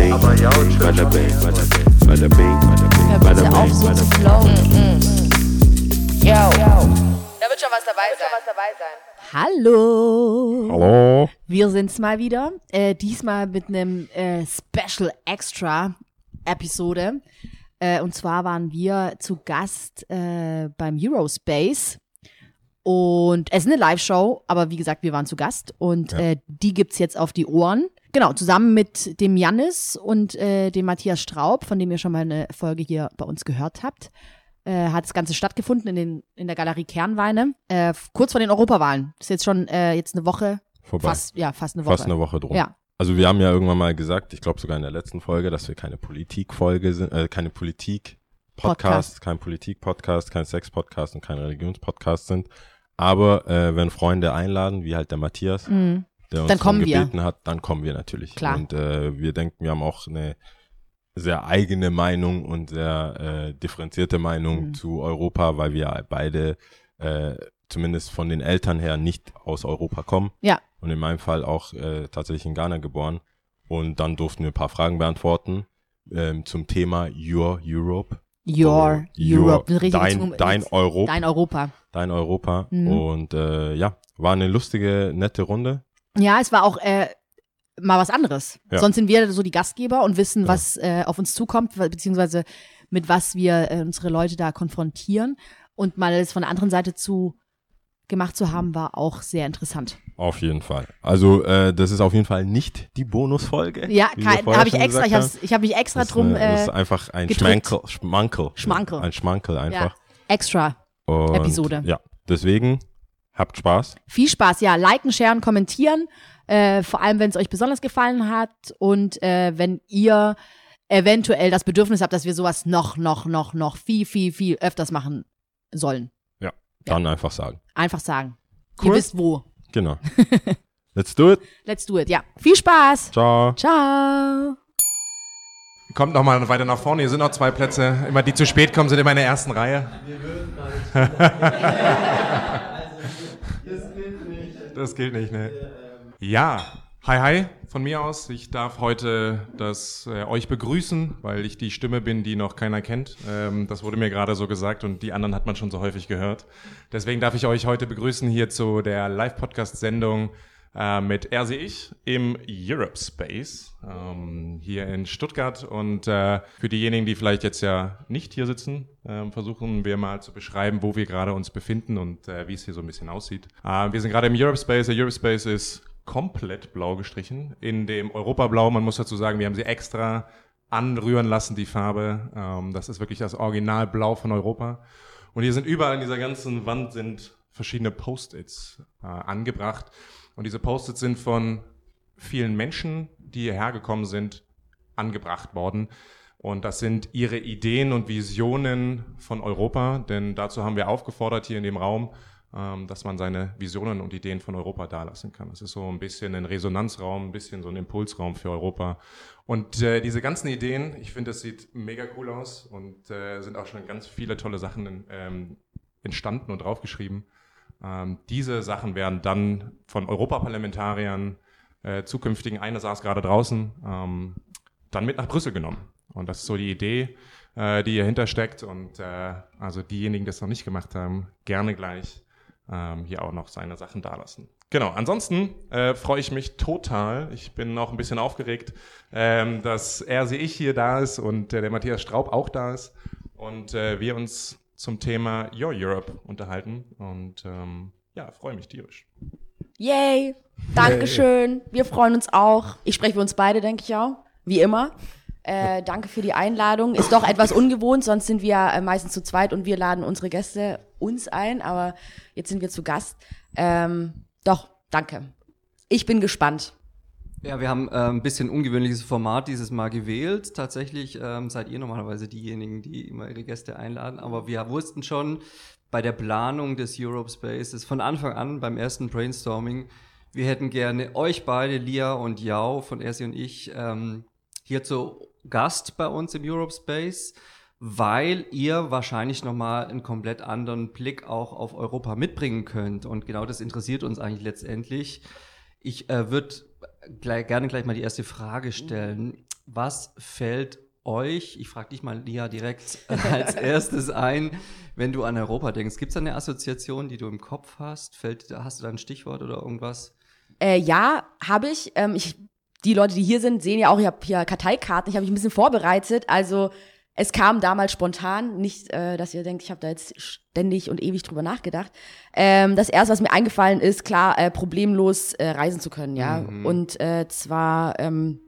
bing, bada bing, bada bing, bada bing, bada flowen. Yo. Da wird schon was dabei sein. Hallo. Hallo. Wir sind's mal wieder. Äh, diesmal mit einem äh, Special Extra Episode. Äh, und zwar waren wir zu Gast äh, beim Eurospace. Und es ist eine Live-Show, aber wie gesagt, wir waren zu Gast. Und äh, die gibt's jetzt auf die Ohren. Genau, zusammen mit dem Jannis und äh, dem Matthias Straub, von dem ihr schon mal eine Folge hier bei uns gehört habt. Äh, hat das Ganze stattgefunden in, den, in der Galerie Kernweine, äh, kurz vor den Europawahlen. Das ist jetzt schon äh, jetzt eine Woche, Vorbei. fast, ja, fast eine Woche. Fast eine Woche drum. Ja. Also wir haben ja irgendwann mal gesagt, ich glaube sogar in der letzten Folge, dass wir keine Politikfolge sind, äh, keine Politik-Podcast, Podcast. kein Politik-Podcast, kein Sex-Podcast und kein Religions-Podcast sind. Aber äh, wenn Freunde einladen, wie halt der Matthias, Mhm. Der uns Dann kommen darum wir. gebeten hat, dann kommen wir natürlich. Klar. Und äh, wir denken, wir haben auch eine sehr eigene Meinung und sehr äh, differenzierte Meinung Mhm. zu Europa, weil wir beide äh, zumindest von den Eltern her nicht aus Europa kommen. Ja. Und in meinem Fall auch äh, tatsächlich in Ghana geboren. Und dann durften wir ein paar Fragen beantworten ähm, zum Thema Your Europe. Your Oder Your- Europe. Dein, dein Europa. Dein Europa. Dein Europa. Mhm. Und äh, ja, war eine lustige, nette Runde. Ja, es war auch äh, mal was anderes. Ja. Sonst sind wir so die Gastgeber und wissen, Ja. was äh, auf uns zukommt, beziehungsweise mit was wir äh, unsere Leute da konfrontieren. Und mal es von der anderen Seite zu gemacht zu haben, war auch sehr interessant. Auf jeden Fall. Also äh, das ist auf jeden Fall nicht die Bonusfolge. Ja, habe ich extra, ich habe hab mich extra das, ist drum eine- das ist äh, einfach ein gedrückt. Schmankel, Schmankel. Schmankel. Ein Schmankel einfach. extra. Und, Episode. Ja, deswegen habt Spaß. Viel Spaß, ja. Liken, sharen, kommentieren. Äh, vor allem, wenn es euch besonders gefallen hat und äh, wenn ihr eventuell das Bedürfnis habt, dass wir sowas noch, noch, noch, noch viel, viel, viel öfters machen sollen. Dann einfach sagen. Einfach sagen. Cool. Ihr wisst wo. Genau. Let's do it. Let's do it. Ja. Viel Spaß. Ciao. Ciao. Kommt noch mal weiter nach vorne. Hier sind noch zwei Plätze. Immer die zu spät kommen, sind immer in der ersten Reihe. Das gilt nicht, ne? Ja, hi hi von mir aus. Ich darf heute das äh, euch begrüßen, weil ich die Stimme bin, die noch keiner kennt. Ähm, das wurde mir gerade so gesagt und die anderen hat man schon so häufig gehört. Deswegen darf ich euch heute begrüßen hier zu der Live-Podcast-Sendung äh, mit ich im Europe Space ähm, hier in Stuttgart. Und äh, für diejenigen, die vielleicht jetzt ja nicht hier sitzen, ähm, versuchen wir mal zu beschreiben, wo wir gerade uns befinden und äh, wie es hier so ein bisschen aussieht. Äh, wir sind gerade im Europe Space. Der Europe Space ist komplett blau gestrichen. In dem Europablau, man muss dazu sagen, wir haben sie extra anrühren lassen, die Farbe. Ähm, das ist wirklich das Originalblau von Europa. Und hier sind überall in dieser ganzen Wand sind verschiedene Post-its äh, angebracht. Und diese Post-its sind von vielen Menschen, die hierher gekommen sind, angebracht worden. Und das sind ihre Ideen und Visionen von Europa, denn dazu haben wir aufgefordert hier in dem Raum, ähm, dass man seine Visionen und Ideen von Europa dalassen kann. Das ist so ein bisschen ein Resonanzraum, ein bisschen so ein Impulsraum für Europa. Und äh, diese ganzen Ideen, ich finde, das sieht mega cool aus und äh, sind auch schon ganz viele tolle Sachen ähm, entstanden und draufgeschrieben. Ähm, diese Sachen werden dann von Europaparlamentariern, äh, zukünftigen, einer saß gerade draußen, ähm, dann mit nach Brüssel genommen. Und das ist so die Idee, äh, die hierhinter steckt. Und äh, also diejenigen, die das noch nicht gemacht haben, gerne gleich ähm, hier auch noch seine Sachen dalassen. Genau, ansonsten äh, freue ich mich total. Ich bin auch ein bisschen aufgeregt, ähm, dass er, ich, hier da ist und äh, der Matthias Straub auch da ist. Und äh, wir uns zum Thema Your Europe unterhalten. Und ähm, ja, freue mich tierisch. Yay. Dankeschön. Wir freuen uns auch. Ich spreche für uns beide, denke ich auch. Wie immer. Äh, danke für die Einladung. Ist doch etwas ungewohnt, sonst sind wir äh, meistens zu zweit und wir laden unsere Gäste uns ein, aber jetzt sind wir zu Gast. Ähm, doch, danke. Ich bin gespannt. Ja, wir haben äh, ein bisschen ungewöhnliches Format dieses Mal gewählt. Tatsächlich ähm, seid ihr normalerweise diejenigen, die immer ihre Gäste einladen. Aber wir wussten schon bei der Planung des Europe Spaces von Anfang an beim ersten Brainstorming, wir hätten gerne euch beide, Lia und Yao von Ersi und ich, ähm, hier zu Gast bei uns im Europe Space, weil ihr wahrscheinlich nochmal einen komplett anderen Blick auch auf Europa mitbringen könnt. Und genau das interessiert uns eigentlich letztendlich. Ich äh, würde gleich, gerne gleich mal die erste Frage stellen. was fällt euch, ich frage dich mal, Lia, direkt als erstes ein, wenn du an Europa denkst? Gibt es da eine Assoziation, die du im Kopf hast? Fällt, hast du da ein Stichwort oder irgendwas? Äh, ja, habe ich. Ähm, ich. Die Leute, die hier sind, sehen ja auch, ich habe hier Karteikarten, ich habe mich ein bisschen vorbereitet. Also es kam damals spontan, nicht, äh, dass ihr denkt, ich habe da jetzt ständig und ewig drüber nachgedacht. Ähm, das erste, was mir eingefallen ist, klar, äh, problemlos äh, reisen zu können, ja. Mhm. Und äh, zwar ähm,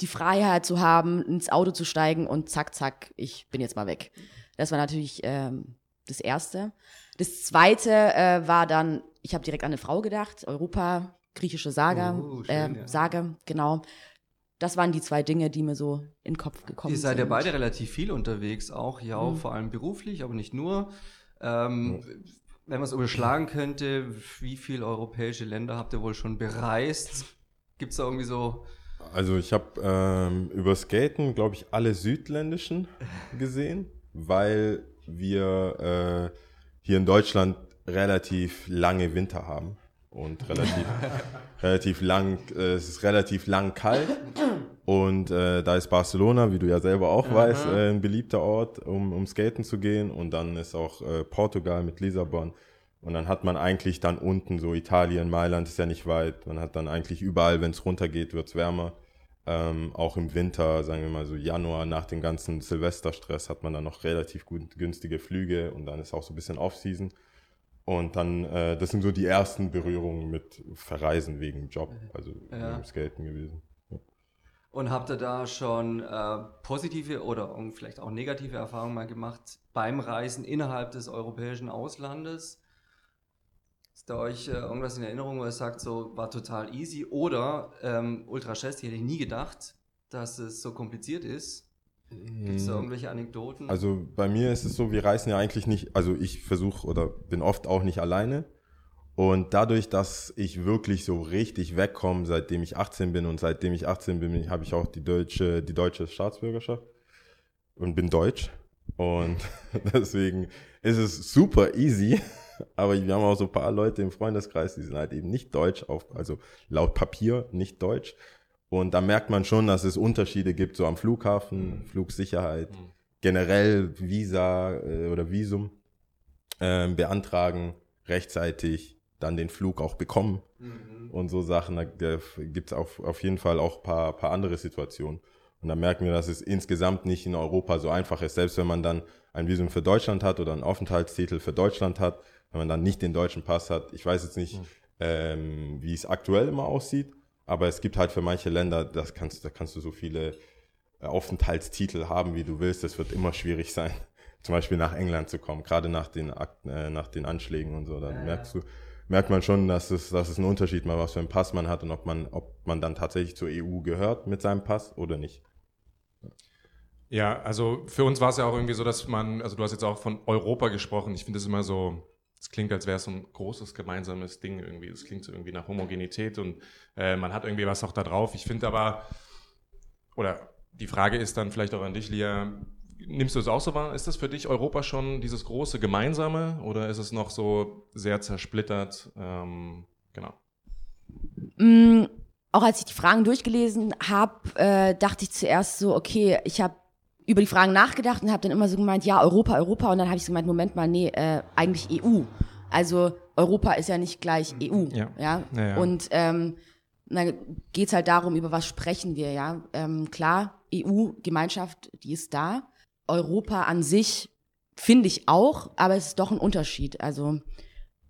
die Freiheit zu haben, ins Auto zu steigen und zack, zack, ich bin jetzt mal weg. Das war natürlich ähm, das Erste. Das Zweite äh, war dann, ich habe direkt an eine Frau gedacht, Europa, griechische Saga, Oh, schön, äh, ja. Sage, genau. Das waren die zwei Dinge, die mir so in den Kopf gekommen Ihr sind. seid ja beide relativ viel unterwegs, auch ja, auch Mhm. vor allem beruflich, aber nicht nur. Ähm, Wenn man es überschlagen könnte, wie viele europäische Länder habt ihr wohl schon bereist? Gibt es da irgendwie so Also ich habe ähm, über Skaten, glaube ich, alle südländischen gesehen, weil wir äh, hier in Deutschland relativ lange Winter haben und relativ, relativ lang, äh, es ist relativ lang kalt und äh, da ist Barcelona, wie du ja selber auch weißt, äh, ein beliebter Ort, um, um skaten zu gehen und dann ist auch äh, Portugal mit Lissabon und dann hat man eigentlich dann unten so Italien, Mailand ist ja nicht weit. Man hat dann eigentlich überall, wenn es runtergeht, wird es wärmer. Ähm, auch im Winter, sagen wir mal so Januar, nach dem ganzen Silvesterstress, hat man dann noch relativ gut, günstige Flüge und dann ist auch so ein bisschen Off-Season. Und dann, äh, das sind so die ersten Berührungen mit Verreisen wegen Job, also Ja. wegen Skaten gewesen. Und habt ihr da schon äh, positive oder vielleicht auch negative Erfahrungen mal gemacht beim Reisen innerhalb des europäischen Auslandes? Ist da euch äh, irgendwas in Erinnerung, wo ihr sagt, so war total easy? Oder ähm, Ultra Chess, hätte ich nie gedacht, dass es so kompliziert ist. Gibt es da irgendwelche Anekdoten? Also bei mir ist es so, wir reisen ja eigentlich nicht, also ich versuche oder bin oft auch nicht alleine. Und dadurch, dass ich wirklich so richtig wegkomme, seitdem ich 18 bin und seitdem ich 18 bin, habe ich auch die deutsche, die deutsche Staatsbürgerschaft und bin deutsch. Und deswegen ist es super easy. Aber wir haben auch so ein paar Leute im Freundeskreis, die sind halt eben nicht deutsch, auf, also laut Papier nicht deutsch. Und da merkt man schon, dass es Unterschiede gibt, so am Flughafen, Flugsicherheit, generell Visa äh, oder Visum ähm, beantragen, rechtzeitig dann den Flug auch bekommen und so Sachen. Da gibt es auf, auf jeden Fall auch ein paar, paar andere Situationen. Und da merken wir, dass es insgesamt nicht in Europa so einfach ist. Selbst wenn man dann ein Visum für Deutschland hat oder einen Aufenthaltstitel für Deutschland hat, wenn man dann nicht den deutschen Pass hat. Ich weiß jetzt nicht, ähm, wie es aktuell immer aussieht, aber es gibt halt für manche Länder, das kannst, da kannst du so viele äh, Aufenthaltstitel haben, wie du willst. Es wird immer schwierig sein, zum Beispiel nach England zu kommen, gerade nach den, Akt, äh, nach den Anschlägen und so. Dann merkst du, merkt man schon, dass es, dass es einen Unterschied macht, was für einen Pass man hat und ob man, ob man dann tatsächlich zur EU gehört mit seinem Pass oder nicht. Ja, also für uns war es ja auch irgendwie so, dass man, also du hast jetzt auch von Europa gesprochen. Ich finde es immer so, es klingt, als wäre es so ein großes gemeinsames Ding irgendwie. Es klingt so irgendwie nach Homogenität und äh, man hat irgendwie was auch da drauf. Ich finde aber, oder die Frage ist dann vielleicht auch an dich, Lia, nimmst du es auch so wahr? Ist das für dich Europa schon dieses große Gemeinsame oder ist es noch so sehr zersplittert? Ähm, genau. Mm, auch als ich die Fragen durchgelesen habe, äh, dachte ich zuerst so, okay, ich habe über die Fragen nachgedacht und habe dann immer so gemeint, ja, Europa, Europa. Und dann habe ich so gemeint, Moment mal, nee, äh, eigentlich EU. Also Europa ist ja nicht gleich EU. Ja. Ja. Ja, ja. Und ähm, dann geht's halt darum, über was sprechen wir, ja. Ähm, klar, EU, Gemeinschaft, die ist da. Europa an sich finde ich auch, aber es ist doch ein Unterschied. Also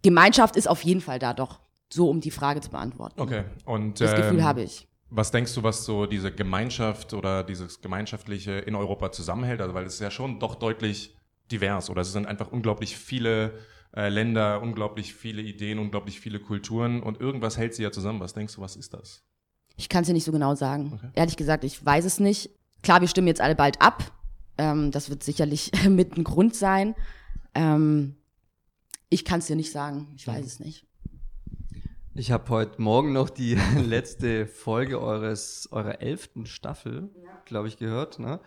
Gemeinschaft ist auf jeden Fall da doch. So, um die Frage zu beantworten. Okay. Und Das Gefühl ähm, habe ich. Was denkst du, was so diese Gemeinschaft oder dieses Gemeinschaftliche in Europa zusammenhält? Also, weil es ist ja schon doch deutlich divers oder es sind einfach unglaublich viele äh, Länder, unglaublich viele Ideen, unglaublich viele Kulturen und irgendwas hält sie ja zusammen. Was denkst du, was ist das? Ich kann es dir nicht so genau sagen. Okay. Ehrlich gesagt, ich weiß es nicht. Klar, wir stimmen jetzt alle bald ab. Ähm, das wird sicherlich mit ein Grund sein. Ähm, ich kann es dir nicht sagen. Ich weiß es nicht. Ich habe heute Morgen noch die letzte Folge eures, eurer elften Staffel, glaube ich, gehört. Ne?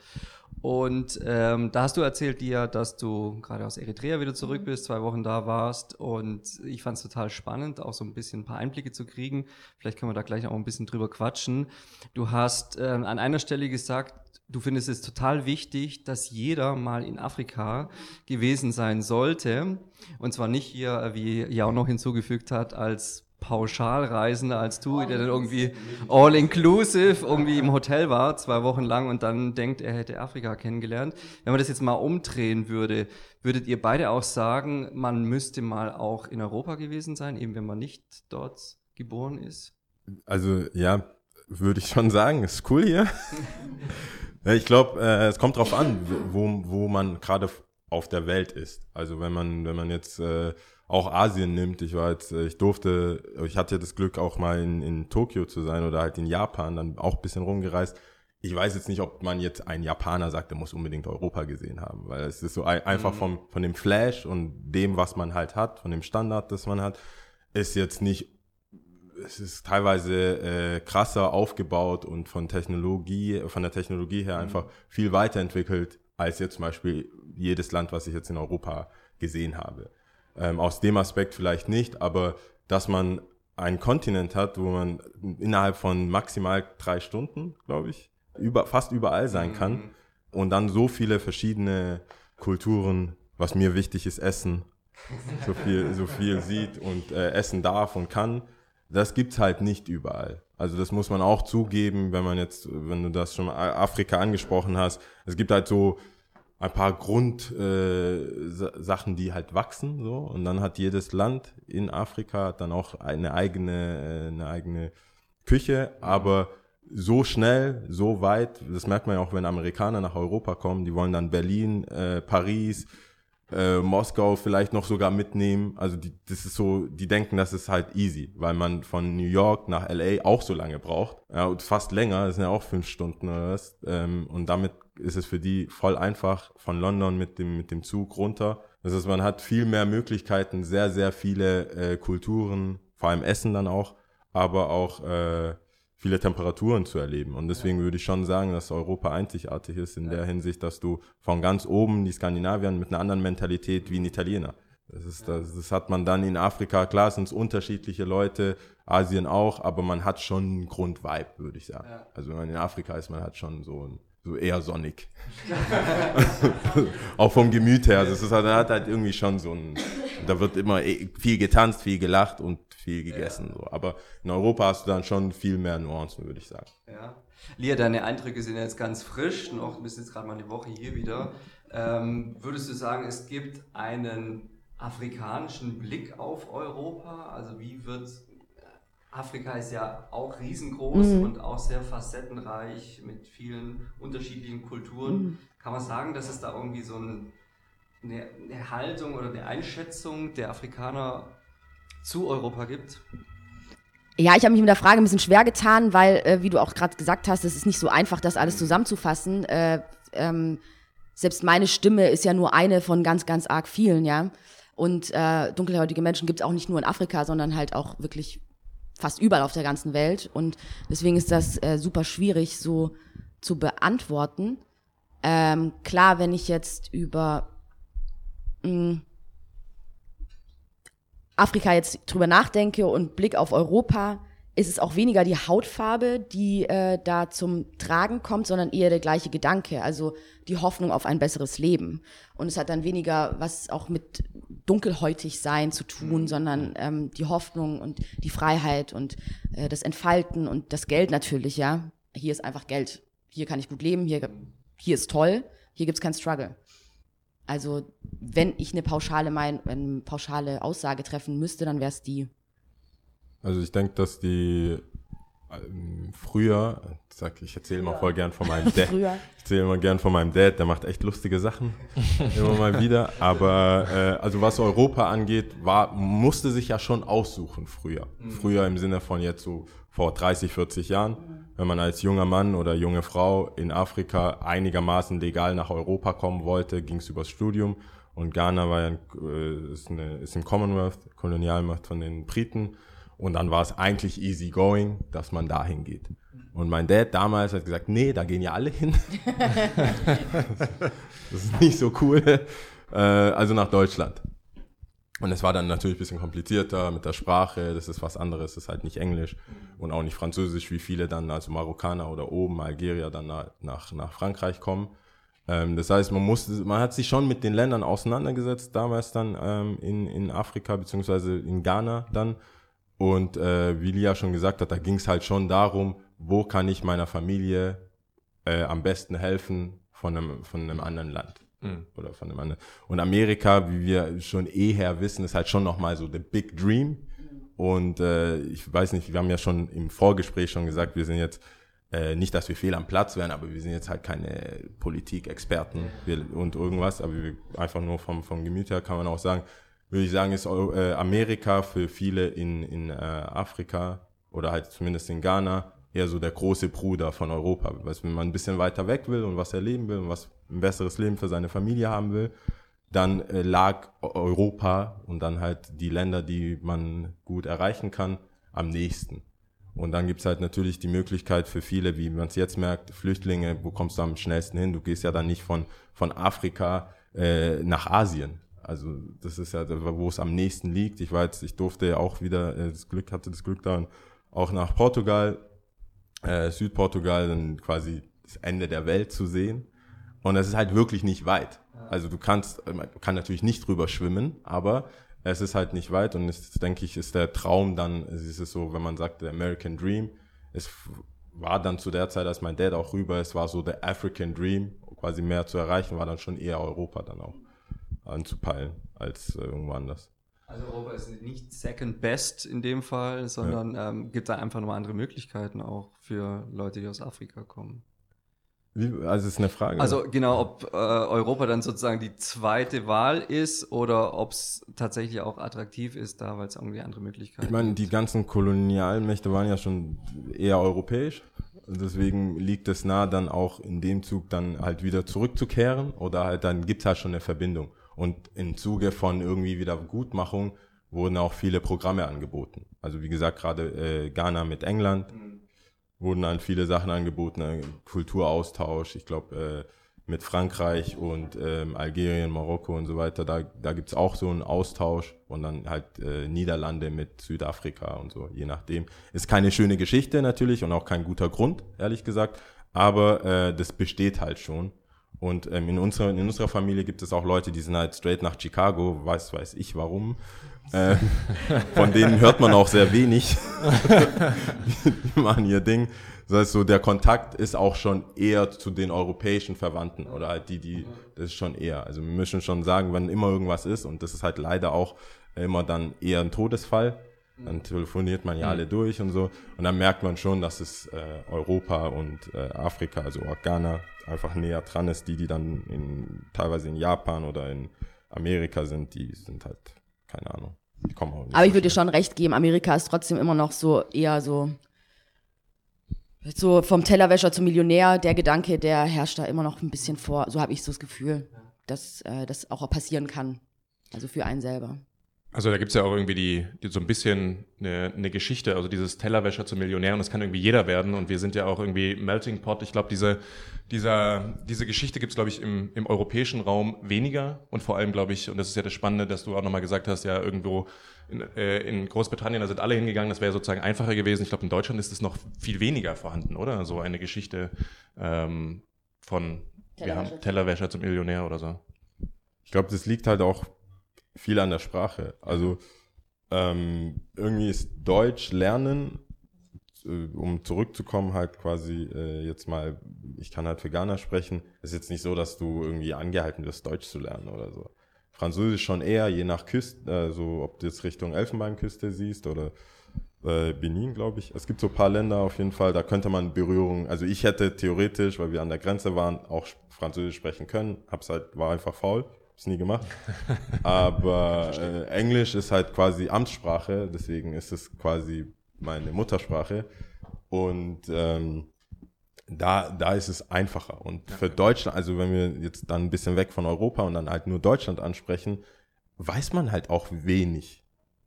Und ähm, da hast du erzählt dir, dass du gerade aus Eritrea wieder zurück bist, zwei Wochen da warst. Und ich fand es total spannend, auch so ein bisschen ein paar Einblicke zu kriegen. Vielleicht können wir da gleich auch ein bisschen drüber quatschen. Du hast ähm, an einer Stelle gesagt, du findest es total wichtig, dass jeder mal in Afrika gewesen sein sollte. Und zwar nicht hier, wie Jao noch hinzugefügt hat, als Pauschalreisender als du, der dann irgendwie all-inclusive irgendwie im Hotel war, zwei Wochen lang und dann denkt, er hätte Afrika kennengelernt. Wenn man das jetzt mal umdrehen würde, würdet ihr beide auch sagen, man müsste mal auch in Europa gewesen sein, eben wenn man nicht dort geboren ist? Also ja, würde ich schon sagen, ist cool hier. Ich glaube, äh, es kommt drauf an, wo, wo man gerade auf der Welt ist. Also wenn man, wenn man jetzt äh, auch Asien nimmt, ich war jetzt, äh, ich durfte, ich hatte das Glück auch mal in, in Tokio zu sein oder halt in Japan, dann auch ein bisschen rumgereist. Ich weiß jetzt nicht, ob man jetzt ein Japaner sagt, der muss unbedingt Europa gesehen haben, weil es ist so ein, einfach mhm. vom, von dem Flash und dem, was man halt hat, von dem Standard, das man hat, ist jetzt nicht es ist teilweise äh, krasser aufgebaut und von Technologie, von der Technologie her mhm. einfach viel weiterentwickelt als jetzt zum Beispiel jedes Land, was ich jetzt in Europa gesehen habe. Ähm, aus dem Aspekt vielleicht nicht, aber dass man einen Kontinent hat, wo man innerhalb von maximal drei Stunden, glaube ich, über, fast überall sein mhm. kann und dann so viele verschiedene Kulturen, was mir wichtig ist, essen, so viel, so viel sieht und äh, essen darf und kann das gibt's halt nicht überall. Also das muss man auch zugeben, wenn man jetzt, wenn du das schon Afrika angesprochen hast. Es gibt halt so ein paar Grundsachen, äh, die halt wachsen, so. Und dann hat jedes Land in Afrika dann auch eine eigene, äh, eine eigene Küche, aber so schnell, so weit, das merkt man ja auch, wenn Amerikaner nach Europa kommen, die wollen dann Berlin, äh, Paris, äh, Moskau vielleicht noch sogar mitnehmen. Also die, das ist so, die denken, das ist halt easy, weil man von New York nach LA auch so lange braucht. Ja, und fast länger, das sind ja auch fünf Stunden oder was. Ähm, und damit ist es für die voll einfach von London mit dem, mit dem Zug runter. Das heißt, man hat viel mehr Möglichkeiten, sehr, sehr viele äh, Kulturen, vor allem Essen dann auch, aber auch äh, viele Temperaturen zu erleben. Und deswegen würde ich schon sagen, dass Europa einzigartig ist in der Hinsicht, dass du von ganz oben die Skandinavier mit einer anderen Mentalität wie ein Italiener. Das, ist, das, das hat man dann in Afrika, klar sind es unterschiedliche Leute, Asien auch, aber man hat schon einen Grundvibe, würde ich sagen. Also wenn man in Afrika ist, man hat schon so ein so eher sonnig. auch vom Gemüt her. Also es ist halt, hat halt irgendwie schon so ein, da wird immer eh viel getanzt, viel gelacht und viel gegessen. Ja. So. Aber in Europa hast du dann schon viel mehr Nuancen, würde ich sagen. Ja. Lia, deine Eindrücke sind jetzt ganz frisch, noch bist jetzt gerade mal eine Woche hier wieder. Ähm, würdest du sagen, es gibt einen afrikanischen Blick auf Europa? Also wie wird Afrika ist ja auch riesengroß mhm. und auch sehr facettenreich mit vielen unterschiedlichen Kulturen. Mhm. Kann man sagen, dass es da irgendwie so eine, eine Haltung oder eine Einschätzung der Afrikaner zu Europa gibt? Ja, ich habe mich mit der Frage ein bisschen schwer getan, weil, äh, wie du auch gerade gesagt hast, es ist nicht so einfach, das alles zusammenzufassen. Äh, ähm, selbst meine Stimme ist ja nur eine von ganz, ganz arg vielen, ja. Und äh, dunkelhäutige Menschen gibt es auch nicht nur in Afrika, sondern halt auch wirklich fast überall auf der ganzen Welt. Und deswegen ist das äh, super schwierig so zu beantworten. Ähm, klar, wenn ich jetzt über mh, mm, Afrika jetzt drüber nachdenke und Blick auf Europa, ist es auch weniger die Hautfarbe, die äh, da zum Tragen kommt, sondern eher der gleiche Gedanke, also die Hoffnung auf ein besseres Leben. Und es hat dann weniger was auch mit dunkelhäutig sein zu tun, mhm. sondern ähm, die Hoffnung und die Freiheit und äh, das Entfalten und das Geld natürlich, ja. Hier ist einfach Geld. Hier kann ich gut leben, hier, hier ist toll, hier gibt's keinen Struggle. Also wenn ich eine pauschale, mein, eine pauschale Aussage treffen müsste, dann wäre es die. Also ich denke, dass die ähm, früher, sag, ich erzähle mal voll gern von meinem Dad. früher. Ich erzähle immer gern von meinem Dad, der macht echt lustige Sachen. immer mal wieder. Aber äh, also was Europa angeht, war, musste sich ja schon aussuchen früher. Mhm. Früher im Sinne von jetzt so vor 30, 40 Jahren. Wenn man als junger Mann oder junge Frau in Afrika einigermaßen legal nach Europa kommen wollte, ging es übers Studium. Und Ghana war ja, äh, ist, eine, ist im Commonwealth, Kolonialmacht von den Briten Und dann war es eigentlich easy going, dass man dahin geht. Und mein Dad damals hat gesagt, nee, da gehen ja alle hin. das ist nicht so cool. Äh, also nach Deutschland. Und es war dann natürlich ein bisschen komplizierter mit der Sprache. Das ist was anderes. Das ist halt nicht Englisch und auch nicht Französisch, wie viele dann, also Marokkaner oder oben Algerier dann nach, nach Frankreich kommen. Ähm, das heißt, man musste, man hat sich schon mit den Ländern auseinandergesetzt, damals dann ähm, in, in Afrika, beziehungsweise in Ghana dann. Und äh, wie Lia schon gesagt hat, da ging es halt schon darum, wo kann ich meiner Familie äh, am besten helfen von einem, von einem anderen Land. Mhm. Oder von einem anderen. Und Amerika, wie wir schon eher wissen, ist halt schon nochmal so the big dream. Und äh, ich weiß nicht, wir haben ja schon im Vorgespräch schon gesagt, wir sind jetzt äh, nicht, dass wir fehl am Platz wären, aber wir sind jetzt halt keine Politikexperten und irgendwas, aber wir, einfach nur vom, vom Gemüt her kann man auch sagen, würde ich sagen, ist äh, Amerika für viele in, in äh, Afrika oder halt zumindest in Ghana eher so der große Bruder von Europa. Weil wenn man ein bisschen weiter weg will und was erleben will und was ein besseres Leben für seine Familie haben will, dann äh, lag Europa und dann halt die Länder, die man gut erreichen kann, am nächsten. Und dann gibt's halt natürlich die Möglichkeit für viele, wie man es jetzt merkt, Flüchtlinge, wo kommst du am schnellsten hin? Du gehst ja dann nicht von, von Afrika äh, nach Asien. Also das ist ja, wo es am nächsten liegt. Ich jetzt, ich durfte ja auch wieder äh, das Glück, hatte das Glück dann auch nach Portugal, äh, Südportugal, dann quasi das Ende der Welt zu sehen. Und es ist halt wirklich nicht weit. Also du kannst, man kann natürlich nicht drüber schwimmen, aber es ist halt nicht weit und es, denke ich, ist der Traum dann, es ist es so, wenn man sagt, der American Dream, es war dann zu der Zeit, als mein Dad auch rüber ist, war so der African Dream, quasi mehr zu erreichen, war dann schon eher Europa dann auch anzupeilen als äh, irgendwo anders. Also Europa ist nicht second best in dem Fall, sondern ähm, gibt da einfach nochmal andere Möglichkeiten auch für Leute, die aus Afrika kommen. Wie, also es ist eine Frage. Also genau, ob äh, Europa dann sozusagen die zweite Wahl ist oder ob es tatsächlich auch attraktiv ist, da weil es irgendwie andere Möglichkeiten Ich meine, die ganzen Kolonialmächte waren ja schon eher europäisch. Deswegen liegt es nah, dann auch in dem Zug dann halt wieder zurückzukehren oder halt dann gibt's halt schon eine Verbindung. Und im Zuge von irgendwie Wiedergutmachung wurden auch viele Programme angeboten. Also wie gesagt, gerade äh, Ghana mit England wurden halt viele Sachen angeboten, äh, Kulturaustausch, ich glaube äh, mit Frankreich und ähm, Algerien, Marokko und so weiter, da, da gibt's auch so einen Austausch und dann halt äh, Niederlande mit Südafrika und so, je nachdem. Ist keine schöne Geschichte natürlich und auch kein guter Grund, ehrlich gesagt, aber äh, das besteht halt schon. Und ähm, in, unserer, in unserer Familie gibt es auch Leute, die sind halt straight nach Chicago, weiß, weiß ich warum. Äh, von denen hört man auch sehr wenig. die machen ihr Ding. Das heißt so, der Kontakt ist auch schon eher zu den europäischen Verwandten oder halt die, die, das ist schon eher. Also wir müssen schon sagen, wenn immer irgendwas ist und das ist halt leider auch immer dann eher ein Todesfall, dann telefoniert man ja alle durch und so und dann merkt man schon, dass es äh, Europa und äh, Afrika, also Ghana, einfach näher dran ist. Die, die dann in, teilweise in Japan oder in Amerika sind, die sind halt, keine Ahnung, die kommen auch nicht Aber so ich würde dir schon recht geben, Amerika ist trotzdem immer noch so eher so, so vom Tellerwäscher zum Millionär, der Gedanke, der herrscht da immer noch ein bisschen vor. So habe ich so das Gefühl, dass äh, das auch passieren kann. Also für einen selber. Also da gibt's ja auch irgendwie die, die so ein bisschen eine, eine Geschichte, also dieses Tellerwäscher zum Millionär und das kann irgendwie jeder werden und wir sind ja auch irgendwie Melting Pot. Ich glaube, diese, dieser, diese Geschichte gibt's glaube ich, im, im europäischen Raum weniger und vor allem, glaube ich, und das ist ja das Spannende, dass du auch nochmal gesagt hast, ja, irgendwo in, äh, in Großbritannien, da sind alle hingegangen, das wäre sozusagen einfacher gewesen. Ich glaube, in Deutschland ist es noch viel weniger vorhanden, oder? So eine Geschichte ähm, von wir haben Tellerwäscher. Tellerwäscher zum Millionär oder so. Ich glaube, das liegt halt auch viel an der Sprache. Also ähm, irgendwie ist Deutsch lernen, äh, um zurückzukommen, halt quasi äh, jetzt mal, ich kann halt für Ghana sprechen, ist jetzt nicht so, dass du irgendwie angehalten wirst, Deutsch zu lernen oder so. Französisch schon eher, je nach Küste, also ob du jetzt Richtung Elfenbeinküste siehst oder äh, Benin, glaube ich. Es gibt so ein paar Länder auf jeden Fall, da könnte man Berührung, also ich hätte theoretisch, weil wir an der Grenze waren, auch Französisch sprechen können, hab's halt, war einfach faul, hab's nie gemacht. Aber äh, Englisch ist halt quasi Amtssprache, deswegen ist es quasi meine Muttersprache. Und ähm, da, da ist es einfacher. Und für Deutschland, also wenn wir jetzt dann ein bisschen weg von Europa und dann halt nur Deutschland ansprechen, weiß man halt auch wenig.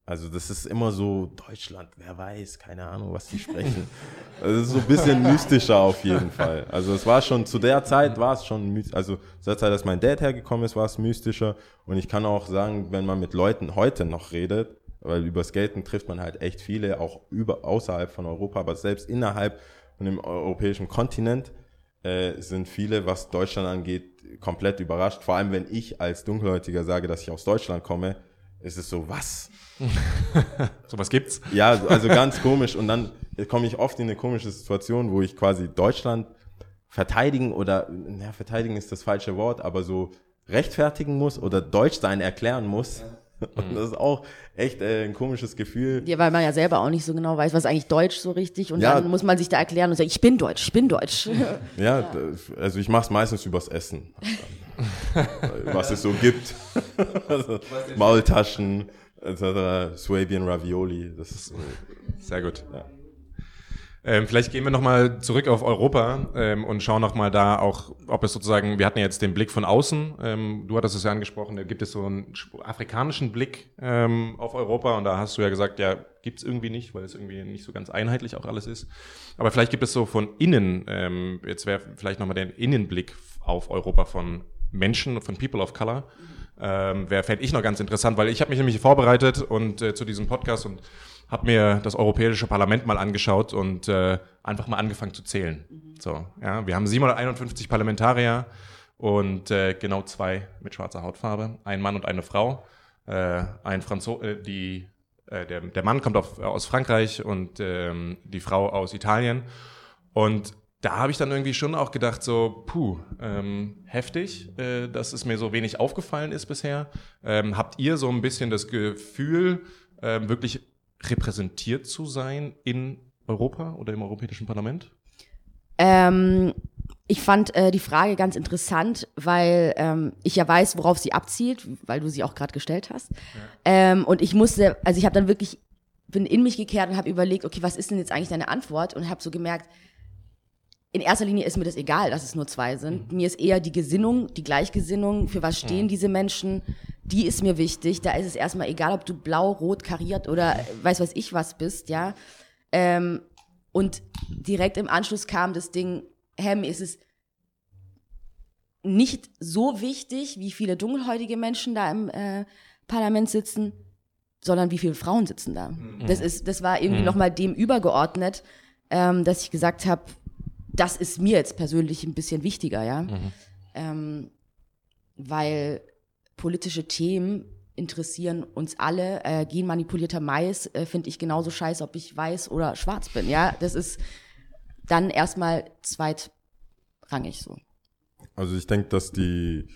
Also das ist immer so, Deutschland, wer weiß, keine Ahnung, was die sprechen. Also es ist so ein bisschen mystischer auf jeden Fall. Also es war schon, zu der Zeit war es schon, also zu der Zeit, als mein Dad hergekommen ist, war es mystischer. Und ich kann auch sagen, wenn man mit Leuten heute noch redet, weil über Skaten trifft man halt echt viele, auch über, außerhalb von Europa, aber selbst innerhalb von dem europäischen Kontinent, äh, sind viele, was Deutschland angeht, komplett überrascht. Vor allem, wenn ich als Dunkelhäutiger sage, dass ich aus Deutschland komme, ist es so, was? Sowas gibt's. Ja, also ganz komisch. Und dann komme ich oft in eine komische Situation, wo ich quasi Deutschland verteidigen oder, ja, verteidigen ist das falsche Wort, aber so rechtfertigen muss oder Deutsch sein erklären muss. Und das ist auch echt äh, ein komisches Gefühl. Ja, weil man ja selber auch nicht so genau weiß, was eigentlich Deutsch so richtig. Und Ja. dann muss man sich da erklären und sagen, ich bin Deutsch, ich bin Deutsch. Ja, d- also ich mache es meistens übers Essen. Was es so gibt. Maultaschen, etc. Swabian Ravioli. Das ist, Sehr gut. Ähm, vielleicht gehen wir nochmal zurück auf Europa ähm, und schauen nochmal da auch, ob es sozusagen, wir hatten ja jetzt den Blick von außen, ähm, du hattest es ja angesprochen, da gibt es so einen sch- afrikanischen Blick ähm, auf Europa und da hast du ja gesagt, ja, gibt's irgendwie nicht, weil es irgendwie nicht so ganz einheitlich auch alles ist. Aber vielleicht gibt es so von innen, ähm, jetzt wäre vielleicht nochmal der Innenblick auf Europa von Menschen, von People of Color. Ähm, Wäre, fände ich noch ganz interessant, weil ich habe mich nämlich vorbereitet und äh, zu diesem Podcast und habe mir das Europäische Parlament mal angeschaut und äh, einfach mal angefangen zu zählen. So, ja, wir haben 751 Parlamentarier und äh, genau zwei mit schwarzer Hautfarbe, ein Mann und eine Frau. Äh, ein Franzo äh, die, äh, der, der Mann kommt auf, aus Frankreich und ähm, die Frau aus Italien. Und da habe ich dann irgendwie schon auch gedacht, so, puh, ähm, heftig, äh, dass es mir so wenig aufgefallen ist bisher. Ähm, habt ihr so ein bisschen das Gefühl, ähm, wirklich repräsentiert zu sein in Europa oder im Europäischen Parlament? Ähm, ich fand äh, die Frage ganz interessant, weil ähm, ich ja weiß, worauf sie abzielt, weil du sie auch gerade gestellt hast. Ähm, und ich musste, also ich habe dann wirklich, bin in mich gekehrt und habe überlegt, okay, was ist denn jetzt eigentlich deine Antwort? Und habe so gemerkt, in erster Linie ist mir das egal, dass es nur zwei sind. Mir ist eher die Gesinnung, die Gleichgesinnung, für was stehen diese Menschen, die ist mir wichtig. Da ist es erstmal egal, ob du blau, rot, kariert oder weiß was ich was bist, ja. Ähm, und direkt im Anschluss kam das Ding, mir ist es nicht so wichtig, wie viele dunkelhäutige Menschen da im äh, Parlament sitzen, sondern wie viele Frauen sitzen da. Das ist, das war irgendwie Mhm. noch mal dem übergeordnet, ähm, dass ich gesagt habe, das ist mir jetzt persönlich ein bisschen wichtiger, ja, Mhm. ähm, weil politische Themen interessieren uns alle. Äh, genmanipulierter Mais äh, finde ich genauso scheiße, ob ich weiß oder schwarz bin. Ja, das ist dann erstmal zweitrangig so. Also ich denke, dass die.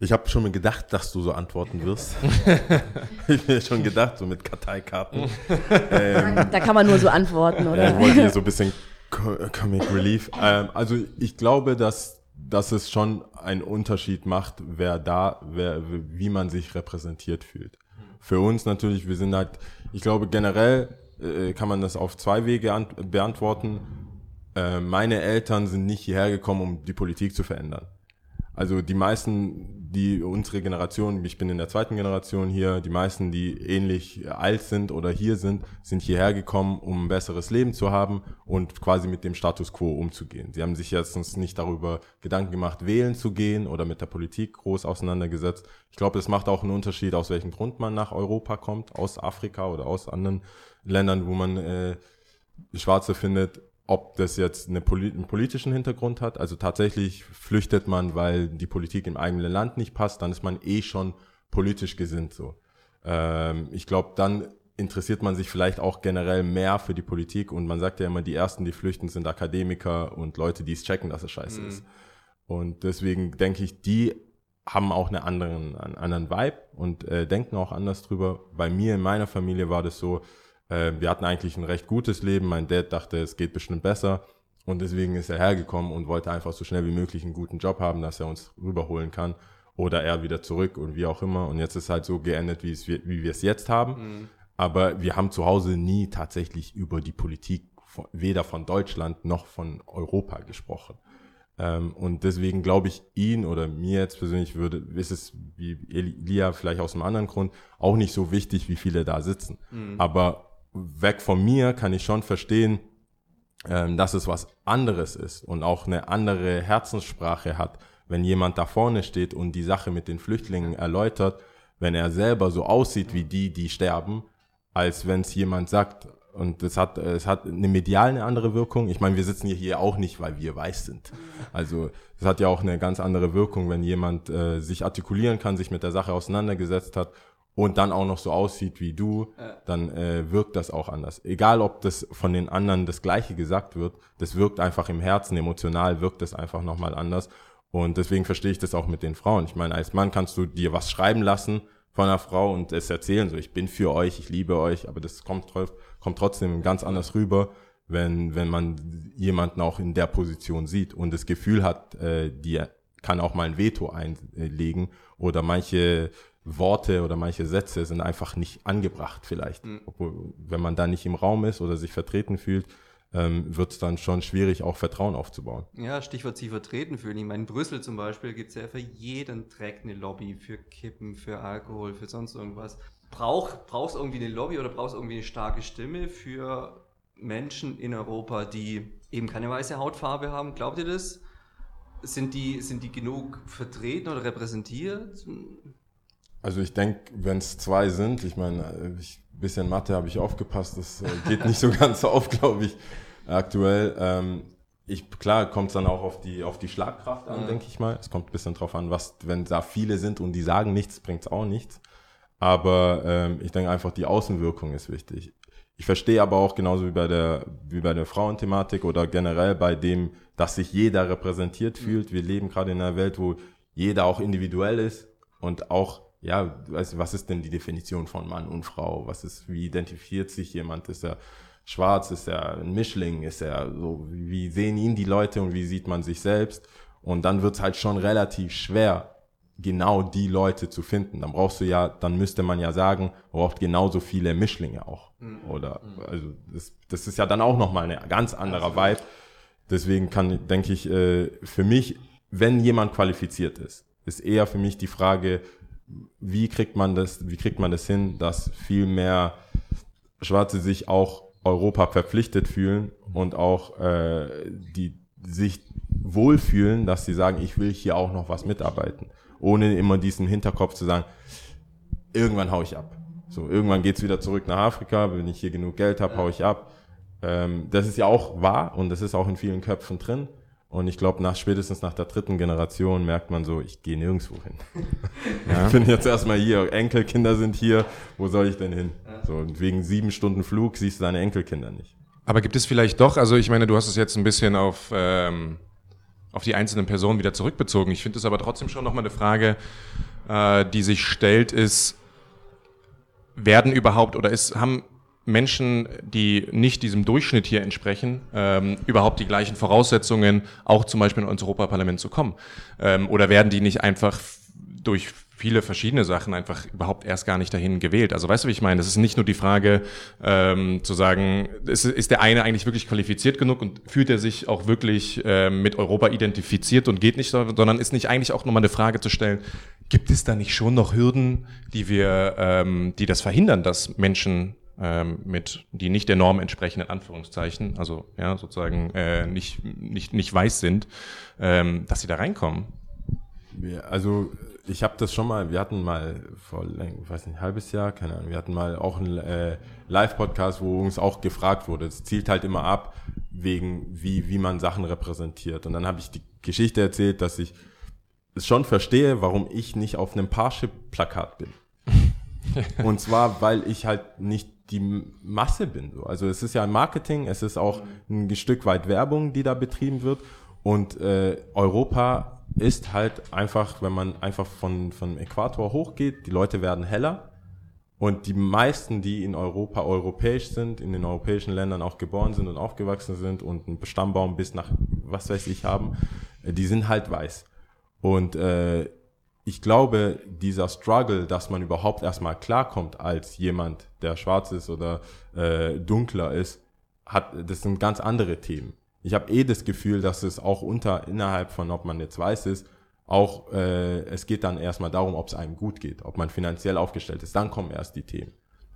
Ich habe schon mal gedacht, dass du so antworten wirst. ich habe mir schon gedacht, so mit Karteikarten. ähm, Da kann man nur so antworten, ja, oder? ich wollte hier so ein bisschen Comic Relief. Ähm, also ich glaube, dass, dass es schon einen Unterschied macht, wer da, wer, wie man sich repräsentiert fühlt. Für uns natürlich, wir sind halt, ich glaube generell äh, kann man das auf zwei Wege an, beantworten. Äh, meine Eltern sind nicht hierher gekommen, um die Politik zu verändern. Also die meisten, die unsere Generation, ich bin in der zweiten Generation hier, die meisten, die ähnlich alt sind oder hier sind, sind hierher gekommen, um ein besseres Leben zu haben und quasi mit dem Status quo umzugehen. Sie haben sich jetzt nicht darüber Gedanken gemacht, wählen zu gehen oder mit der Politik groß auseinandergesetzt. Ich glaube, es macht auch einen Unterschied, aus welchem Grund man nach Europa kommt, aus Afrika oder aus anderen Ländern, wo man äh, Schwarze findet, ob das jetzt eine Poli einen politischen Hintergrund hat. Also tatsächlich flüchtet man, weil die Politik im eigenen Land nicht passt, dann ist man eh schon politisch gesinnt so. Ähm, ich glaube, dann interessiert man sich vielleicht auch generell mehr für die Politik und man sagt ja immer, die ersten, die flüchten, sind Akademiker und Leute, die es checken, dass es scheiße ist. Und deswegen denke ich, die haben auch eine anderen, einen anderen Vibe und äh, denken auch anders drüber. Bei mir in meiner Familie war das so, äh, wir hatten eigentlich ein recht gutes Leben. Mein Dad dachte, es geht bestimmt besser. Und deswegen ist er hergekommen und wollte einfach so schnell wie möglich einen guten Job haben, dass er uns rüberholen kann. Oder er wieder zurück und wie auch immer. Und jetzt ist halt so geendet, wie, es, wie wir es jetzt haben. Aber wir haben zu Hause nie tatsächlich über die Politik von, weder von Deutschland noch von Europa gesprochen. Ähm, und deswegen glaube ich, ihn oder mir jetzt persönlich würde, ist es wie Elia vielleicht aus einem anderen Grund auch nicht so wichtig, wie viele da sitzen. Aber weg von mir kann ich schon verstehen, ähm, dass es was anderes ist und auch eine andere Herzenssprache hat, wenn jemand da vorne steht und die Sache mit den Flüchtlingen erläutert, wenn er selber so aussieht wie die, die sterben, als wenn es jemand sagt. Und es hat, es hat eine medial eine andere Wirkung. Ich meine, wir sitzen hier, auch nicht, weil wir weiß sind. Also es hat ja auch eine ganz andere Wirkung, wenn jemand äh, sich artikulieren kann, sich mit der Sache auseinandergesetzt hat und dann auch noch so aussieht wie du, dann äh, wirkt das auch anders. Egal, ob das von den anderen das Gleiche gesagt wird, das wirkt einfach im Herzen, emotional wirkt das einfach nochmal anders. Und deswegen verstehe ich das auch mit den Frauen. Ich meine, als Mann kannst du dir was schreiben lassen von einer Frau und es erzählen, so ich bin für euch, ich liebe euch, aber das kommt, kommt trotzdem ganz anders rüber, wenn, wenn man jemanden auch in der Position sieht und das Gefühl hat, äh, die kann auch mal ein Veto einlegen oder manche Worte oder manche Sätze sind einfach nicht angebracht vielleicht. Obwohl, wenn man da nicht im Raum ist oder sich vertreten fühlt, ähm, wird es dann schon schwierig, auch Vertrauen aufzubauen. Ja, Stichwort sich vertreten fühlen. Ich meine, in Brüssel zum Beispiel gibt es ja für jeden Dreck eine Lobby, für Kippen, für Alkohol, für sonst irgendwas. Brauch, brauchst irgendwie eine Lobby oder brauchst irgendwie eine starke Stimme für Menschen in Europa, die eben keine weiße Hautfarbe haben? Glaubt ihr das? Sind die, sind die genug vertreten oder repräsentiert? Also ich denke, wenn es zwei sind, ich meine, äh, ich, bisschen Mathe habe ich aufgepasst, das äh, geht nicht so ganz auf, glaube ich, aktuell. Ähm, ich, klar kommt es dann auch auf die, auf die Schlagkraft an, denke ich mal. Es kommt ein bisschen drauf an, was, wenn da viele sind und die sagen nichts, bringt es auch nichts. Aber ähm, ich denke einfach, die Außenwirkung ist wichtig. Ich verstehe aber auch genauso wie bei der, wie bei der Frauenthematik oder generell bei dem, dass sich jeder repräsentiert fühlt. Wir leben gerade in einer Welt, wo jeder auch individuell ist und auch, ja, du, was ist denn die Definition von Mann und Frau? Was ist, wie identifiziert sich jemand? Ist er schwarz? Ist er ein Mischling? Ist er so, wie sehen ihn die Leute und wie sieht man sich selbst? Und dann wird's halt schon relativ schwer, genau die Leute zu finden. Dann brauchst du ja, dann müsste man ja sagen, braucht genauso viele Mischlinge auch. Oder, also, das, das ist ja dann auch nochmal ein ganz anderer Vibe. Deswegen kann, denke ich, äh, für mich, wenn jemand qualifiziert ist, ist eher für mich die Frage, wie kriegt man das, wie kriegt man das hin, dass viel mehr Schwarze sich auch Europa verpflichtet fühlen und auch äh, die sich wohlfühlen, dass sie sagen, ich will hier auch noch was mitarbeiten, ohne immer diesen Hinterkopf zu sagen, irgendwann hau ich ab. So, irgendwann geht's wieder zurück nach Afrika, wenn ich hier genug Geld habe, hau ich ab. Ähm, das ist ja auch wahr und das ist auch in vielen Köpfen drin. Und ich glaube, nach spätestens nach der dritten Generation merkt man so, ich gehe nirgendwo hin. Ich bin jetzt erstmal hier, Enkelkinder sind hier, wo soll ich denn hin? So, und wegen sieben Stunden Flug siehst du deine Enkelkinder nicht. Aber gibt es vielleicht doch, also ich meine, du hast es jetzt ein bisschen auf, ähm, auf die einzelnen Personen wieder zurückbezogen. Ich finde es aber trotzdem schon nochmal eine Frage, äh, die sich stellt, ist, werden überhaupt oder ist, haben Menschen, die nicht diesem Durchschnitt hier entsprechen, ähm, überhaupt die gleichen Voraussetzungen, auch zum Beispiel ins Europaparlament zu kommen? Ähm, oder werden die nicht einfach durch viele verschiedene Sachen einfach überhaupt erst gar nicht dahin gewählt? Also weißt du, wie ich meine? Es ist nicht nur die Frage ähm, zu sagen, ist, ist der eine eigentlich wirklich qualifiziert genug und fühlt er sich auch wirklich ähm, mit Europa identifiziert und geht nicht, sondern ist nicht eigentlich auch nochmal eine Frage zu stellen, gibt es da nicht schon noch Hürden, die wir, ähm, die das verhindern, dass Menschen ähm, mit, die nicht der Norm entsprechen, in Anführungszeichen, also ja, sozusagen äh, nicht, nicht, nicht weiß sind, ähm, dass sie da reinkommen? Also ich habe das schon mal, wir hatten mal vor, ich weiß nicht, ein halbes Jahr, keine Ahnung, wir hatten mal auch einen äh, Live-Podcast, wo uns auch gefragt wurde. Es zielt halt immer ab, wegen wie, wie man Sachen repräsentiert. Und dann habe ich die Geschichte erzählt, dass ich es schon verstehe, warum ich nicht auf einem Parship-Plakat bin. Und zwar, weil ich halt nicht die Masse bin. So. Also es ist ja Marketing, es ist auch ein Stück weit Werbung, die da betrieben wird. Und äh, Europa ist halt einfach, wenn man einfach von, von Äquator hochgeht, die Leute werden heller. Und die meisten, die in Europa europäisch sind, in den europäischen Ländern auch geboren sind und aufgewachsen sind und einen Stammbaum bis nach was weiß ich haben, äh, die sind halt weiß. Und äh, ich glaube, dieser Struggle, dass man überhaupt erstmal klarkommt als jemand, der schwarz ist oder äh, dunkler ist, hat, das sind ganz andere Themen. ich habe eh das Gefühl, dass es auch unter, innerhalb von, ob man jetzt weiß ist, auch, äh, es geht dann erstmal darum, ob es einem gut geht, ob man finanziell aufgestellt ist. Dann kommen erst die Themen.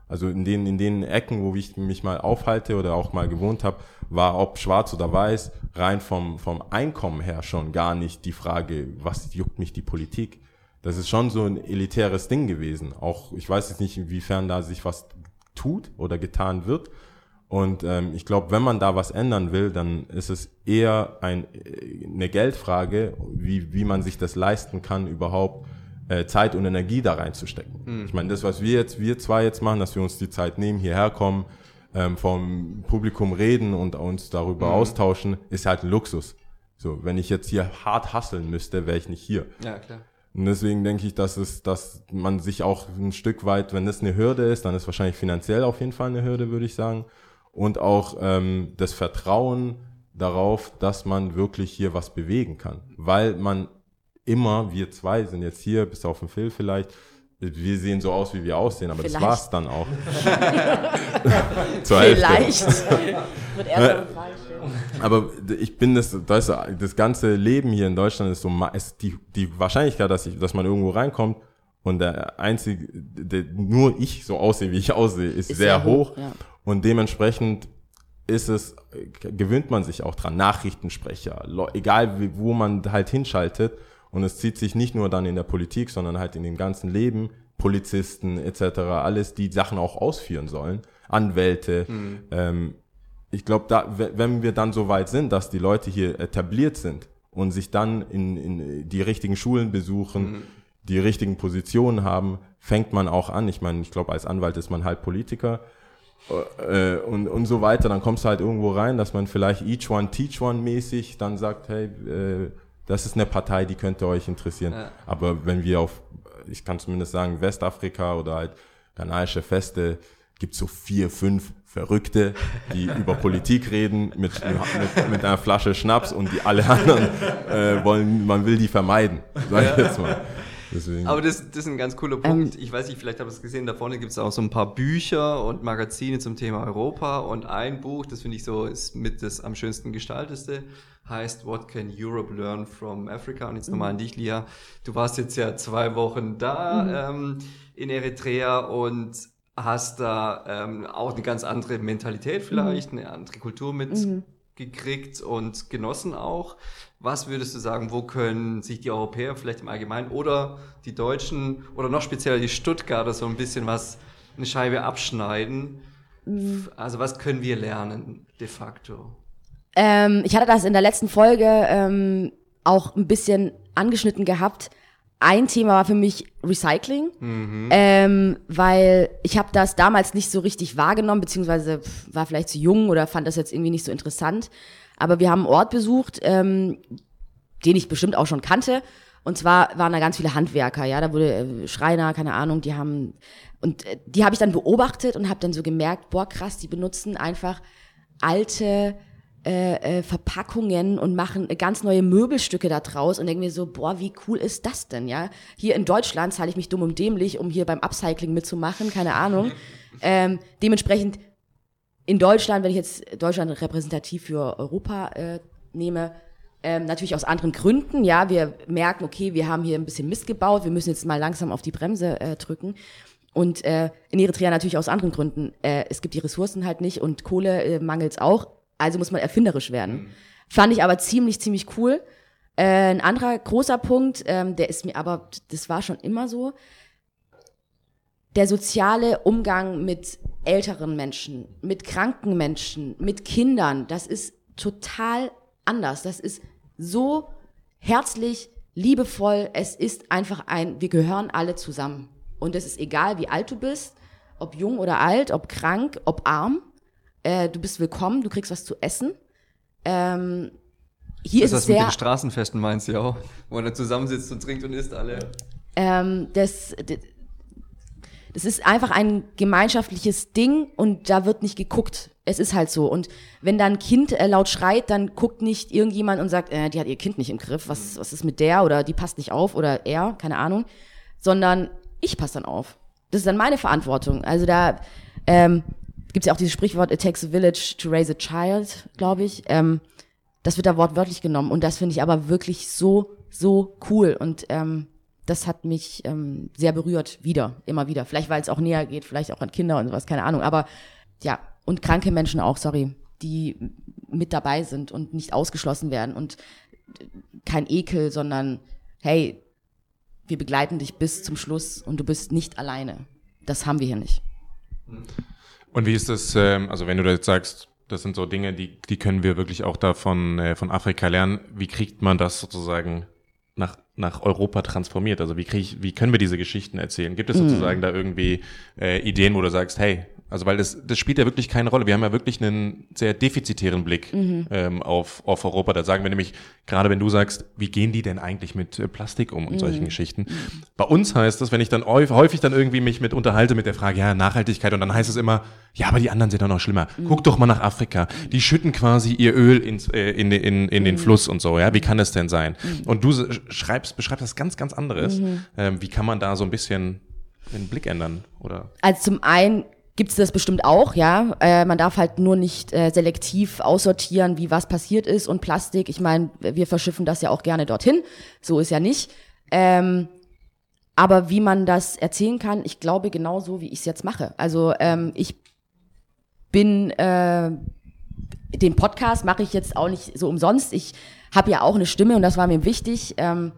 Also in den, in den Ecken, wo ich mich mal aufhalte oder auch mal gewohnt habe, war ob schwarz oder weiß, rein vom, vom Einkommen her schon gar nicht die Frage, was juckt mich die Politik. Das ist schon so ein elitäres Ding gewesen. Auch, ich weiß jetzt nicht, inwiefern da sich was tut oder getan wird. Und ähm, ich glaube, wenn man da was ändern will, dann ist es eher ein, äh, eine Geldfrage, wie, wie man sich das leisten kann, überhaupt äh, Zeit und Energie da reinzustecken. Mhm. Ich meine, das, was wir jetzt, wir zwei jetzt machen, dass wir uns die Zeit nehmen, hierher kommen, ähm, vom Publikum reden und uns darüber Mhm. austauschen, ist halt ein Luxus. So, wenn ich jetzt hier hart hasseln müsste, wäre ich nicht hier. Ja, klar. Und deswegen denke ich, dass es, dass man sich auch ein Stück weit, wenn das eine Hürde ist, dann ist wahrscheinlich finanziell auf jeden Fall eine Hürde, würde ich sagen. Und auch ähm, das Vertrauen darauf, dass man wirklich hier was bewegen kann. Weil man immer, wir zwei sind jetzt hier, bis auf den Phil vielleicht, wir sehen so aus, wie wir aussehen, aber Vielleicht. das war's dann auch. Vielleicht. Wird erst Aber ich bin das, das, das ganze Leben hier in Deutschland ist so, ist die, die Wahrscheinlichkeit, dass, ich, dass man irgendwo reinkommt und der einzige, der, nur ich so aussehe, wie ich aussehe, ist, Ist sehr, sehr hoch. hoch, ja. Und dementsprechend ist es, gewöhnt man sich auch dran. Nachrichtensprecher, egal wie, wo man halt hinschaltet. Und es zieht sich nicht nur dann in der Politik, sondern halt in dem ganzen Leben. Polizisten etc., alles, die Sachen auch ausführen sollen. Anwälte. Ähm, ich glaube, da, we- wenn wir dann so weit sind, dass die Leute hier etabliert sind und sich dann in, in die richtigen Schulen besuchen, die richtigen Positionen haben, fängt man auch an. Ich meine, ich glaube, als Anwalt ist man halt Politiker äh, und, und so weiter. Dann kommst du halt irgendwo rein, dass man vielleicht each one teach one mäßig dann sagt, hey, äh, das ist eine Partei, die könnte euch interessieren. Ja. Aber wenn wir auf, ich kann zumindest sagen, Westafrika oder halt ghanaische Feste, gibt so vier, fünf Verrückte, die über Politik reden mit, mit, mit einer Flasche Schnaps und die alle anderen äh, wollen, man will die vermeiden, sag ich jetzt mal. Deswegen. Aber das, das ist ein ganz cooler Punkt. ich weiß nicht, vielleicht habt ihr es gesehen, da vorne gibt es auch so ein paar Bücher und Magazine zum Thema Europa und ein Buch, das finde ich so, ist mit das am schönsten gestalteste, heißt What Can Europe Learn from Africa? Und jetzt nochmal an dich, Lia. Du warst jetzt ja zwei Wochen da ähm, in Eritrea und hast da ähm, auch eine ganz andere Mentalität vielleicht, eine andere Kultur mitgekriegt und genossen auch. Was würdest du sagen, wo können sich die Europäer vielleicht im Allgemeinen oder die Deutschen oder noch speziell die Stuttgarter so ein bisschen was, eine Scheibe abschneiden? Also was können wir lernen de facto? Ähm, ich hatte das in der letzten Folge ähm, auch ein bisschen angeschnitten gehabt. Ein Thema war für mich Recycling, ähm, weil ich habe das damals nicht so richtig wahrgenommen, beziehungsweise war vielleicht zu jung oder fand das jetzt irgendwie nicht so interessant. Aber wir haben einen Ort besucht, ähm, den ich bestimmt auch schon kannte. Und zwar waren da ganz viele Handwerker, ja, da wurde äh, Schreiner, keine Ahnung, die haben und äh, die habe ich dann beobachtet und habe dann so gemerkt, boah krass, die benutzen einfach alte äh, äh, Verpackungen und machen ganz neue Möbelstücke da draus und denke mir so, boah, wie cool ist das denn, ja? Hier in Deutschland zahle ich mich dumm und dämlich, um hier beim Upcycling mitzumachen, keine Ahnung. ähm, dementsprechend in Deutschland, wenn ich jetzt Deutschland repräsentativ für Europa äh, nehme, ähm, natürlich aus anderen Gründen, ja, wir merken, okay, wir haben hier ein bisschen Mist gebaut, wir müssen jetzt mal langsam auf die Bremse äh, drücken. Und äh, in Eritrea natürlich aus anderen Gründen. Äh, es gibt die Ressourcen halt nicht und Kohle äh, mangels auch, also muss man erfinderisch werden. Fand ich aber ziemlich, ziemlich cool. Äh, ein anderer großer Punkt, ähm, der ist mir aber, das war schon immer so, der soziale Umgang mit älteren Menschen, mit kranken Menschen, mit Kindern, das ist total anders. Das ist so herzlich, liebevoll. Es ist einfach ein, wir gehören alle zusammen. Und es ist egal, wie alt du bist, ob jung oder alt, ob krank, ob arm. Äh, du bist willkommen, du kriegst was zu essen. Ähm, hier Das ist ist es das mit den Straßenfesten meinst du ja auch, wo man da zusammensitzt und trinkt und isst alle. ähm, das, das ist einfach ein gemeinschaftliches Ding und da wird nicht geguckt. Es ist halt so. Und wenn da ein Kind äh, laut schreit, dann guckt nicht irgendjemand und sagt, äh, die hat ihr Kind nicht im Griff, was, was ist mit der oder die passt nicht auf oder er, keine Ahnung, sondern ich passe dann auf. Das ist dann meine Verantwortung. Also da ähm, gibt es ja auch dieses Sprichwort, it takes a village to raise a child, glaube ich. Ähm, Das wird da wortwörtlich genommen und das finde ich aber wirklich so, so cool und ähm, das hat mich ähm, sehr berührt, wieder, immer wieder. Vielleicht, weil es auch näher geht, vielleicht auch an Kinder und sowas, keine Ahnung. Aber ja, und kranke Menschen auch, sorry, die mit dabei sind und nicht ausgeschlossen werden und kein Ekel, sondern hey, wir begleiten dich bis zum Schluss und du bist nicht alleine. Das haben wir hier nicht. Und wie ist das, ähm, also wenn du da jetzt sagst, das sind so Dinge, die, die können wir wirklich auch da von, äh, von Afrika lernen. Wie kriegt man das sozusagen nach, nach Europa transformiert? Also wie, krieg ich, wie können wir diese Geschichten erzählen? Gibt es sozusagen da irgendwie äh, Ideen, wo du sagst, hey, also weil das, das spielt ja wirklich keine Rolle. Wir haben ja wirklich einen sehr defizitären Blick ähm, auf, auf Europa. Da sagen wir nämlich, gerade wenn du sagst, wie gehen die denn eigentlich mit äh, Plastik um und solchen Geschichten. Bei uns heißt das, wenn ich dann häufig, dann irgendwie mich mit unterhalte mit der Frage, ja, Nachhaltigkeit, und dann heißt es immer, ja, aber die anderen sind doch noch schlimmer. Guck doch mal nach Afrika. Die schütten quasi ihr Öl ins, äh, in, den- in, in den Fluss und so, ja. Wie kann das denn sein? Und du schreibst, beschreibst das ganz, ganz anderes. Ähm, wie kann man da so ein bisschen den Blick ändern? Oder? Also zum einen gibt es das bestimmt auch, ja. Äh, man darf halt nur nicht äh, selektiv aussortieren, wie was passiert ist. Und Plastik, ich meine, wir verschiffen das ja auch gerne dorthin. So ist ja nicht. Ähm, aber wie man das erzählen kann, ich glaube genauso, wie ich es jetzt mache. Also ähm, ich bin äh, den Podcast mache ich jetzt auch nicht so umsonst. Ich habe ja auch eine Stimme und das war mir wichtig. Ähm,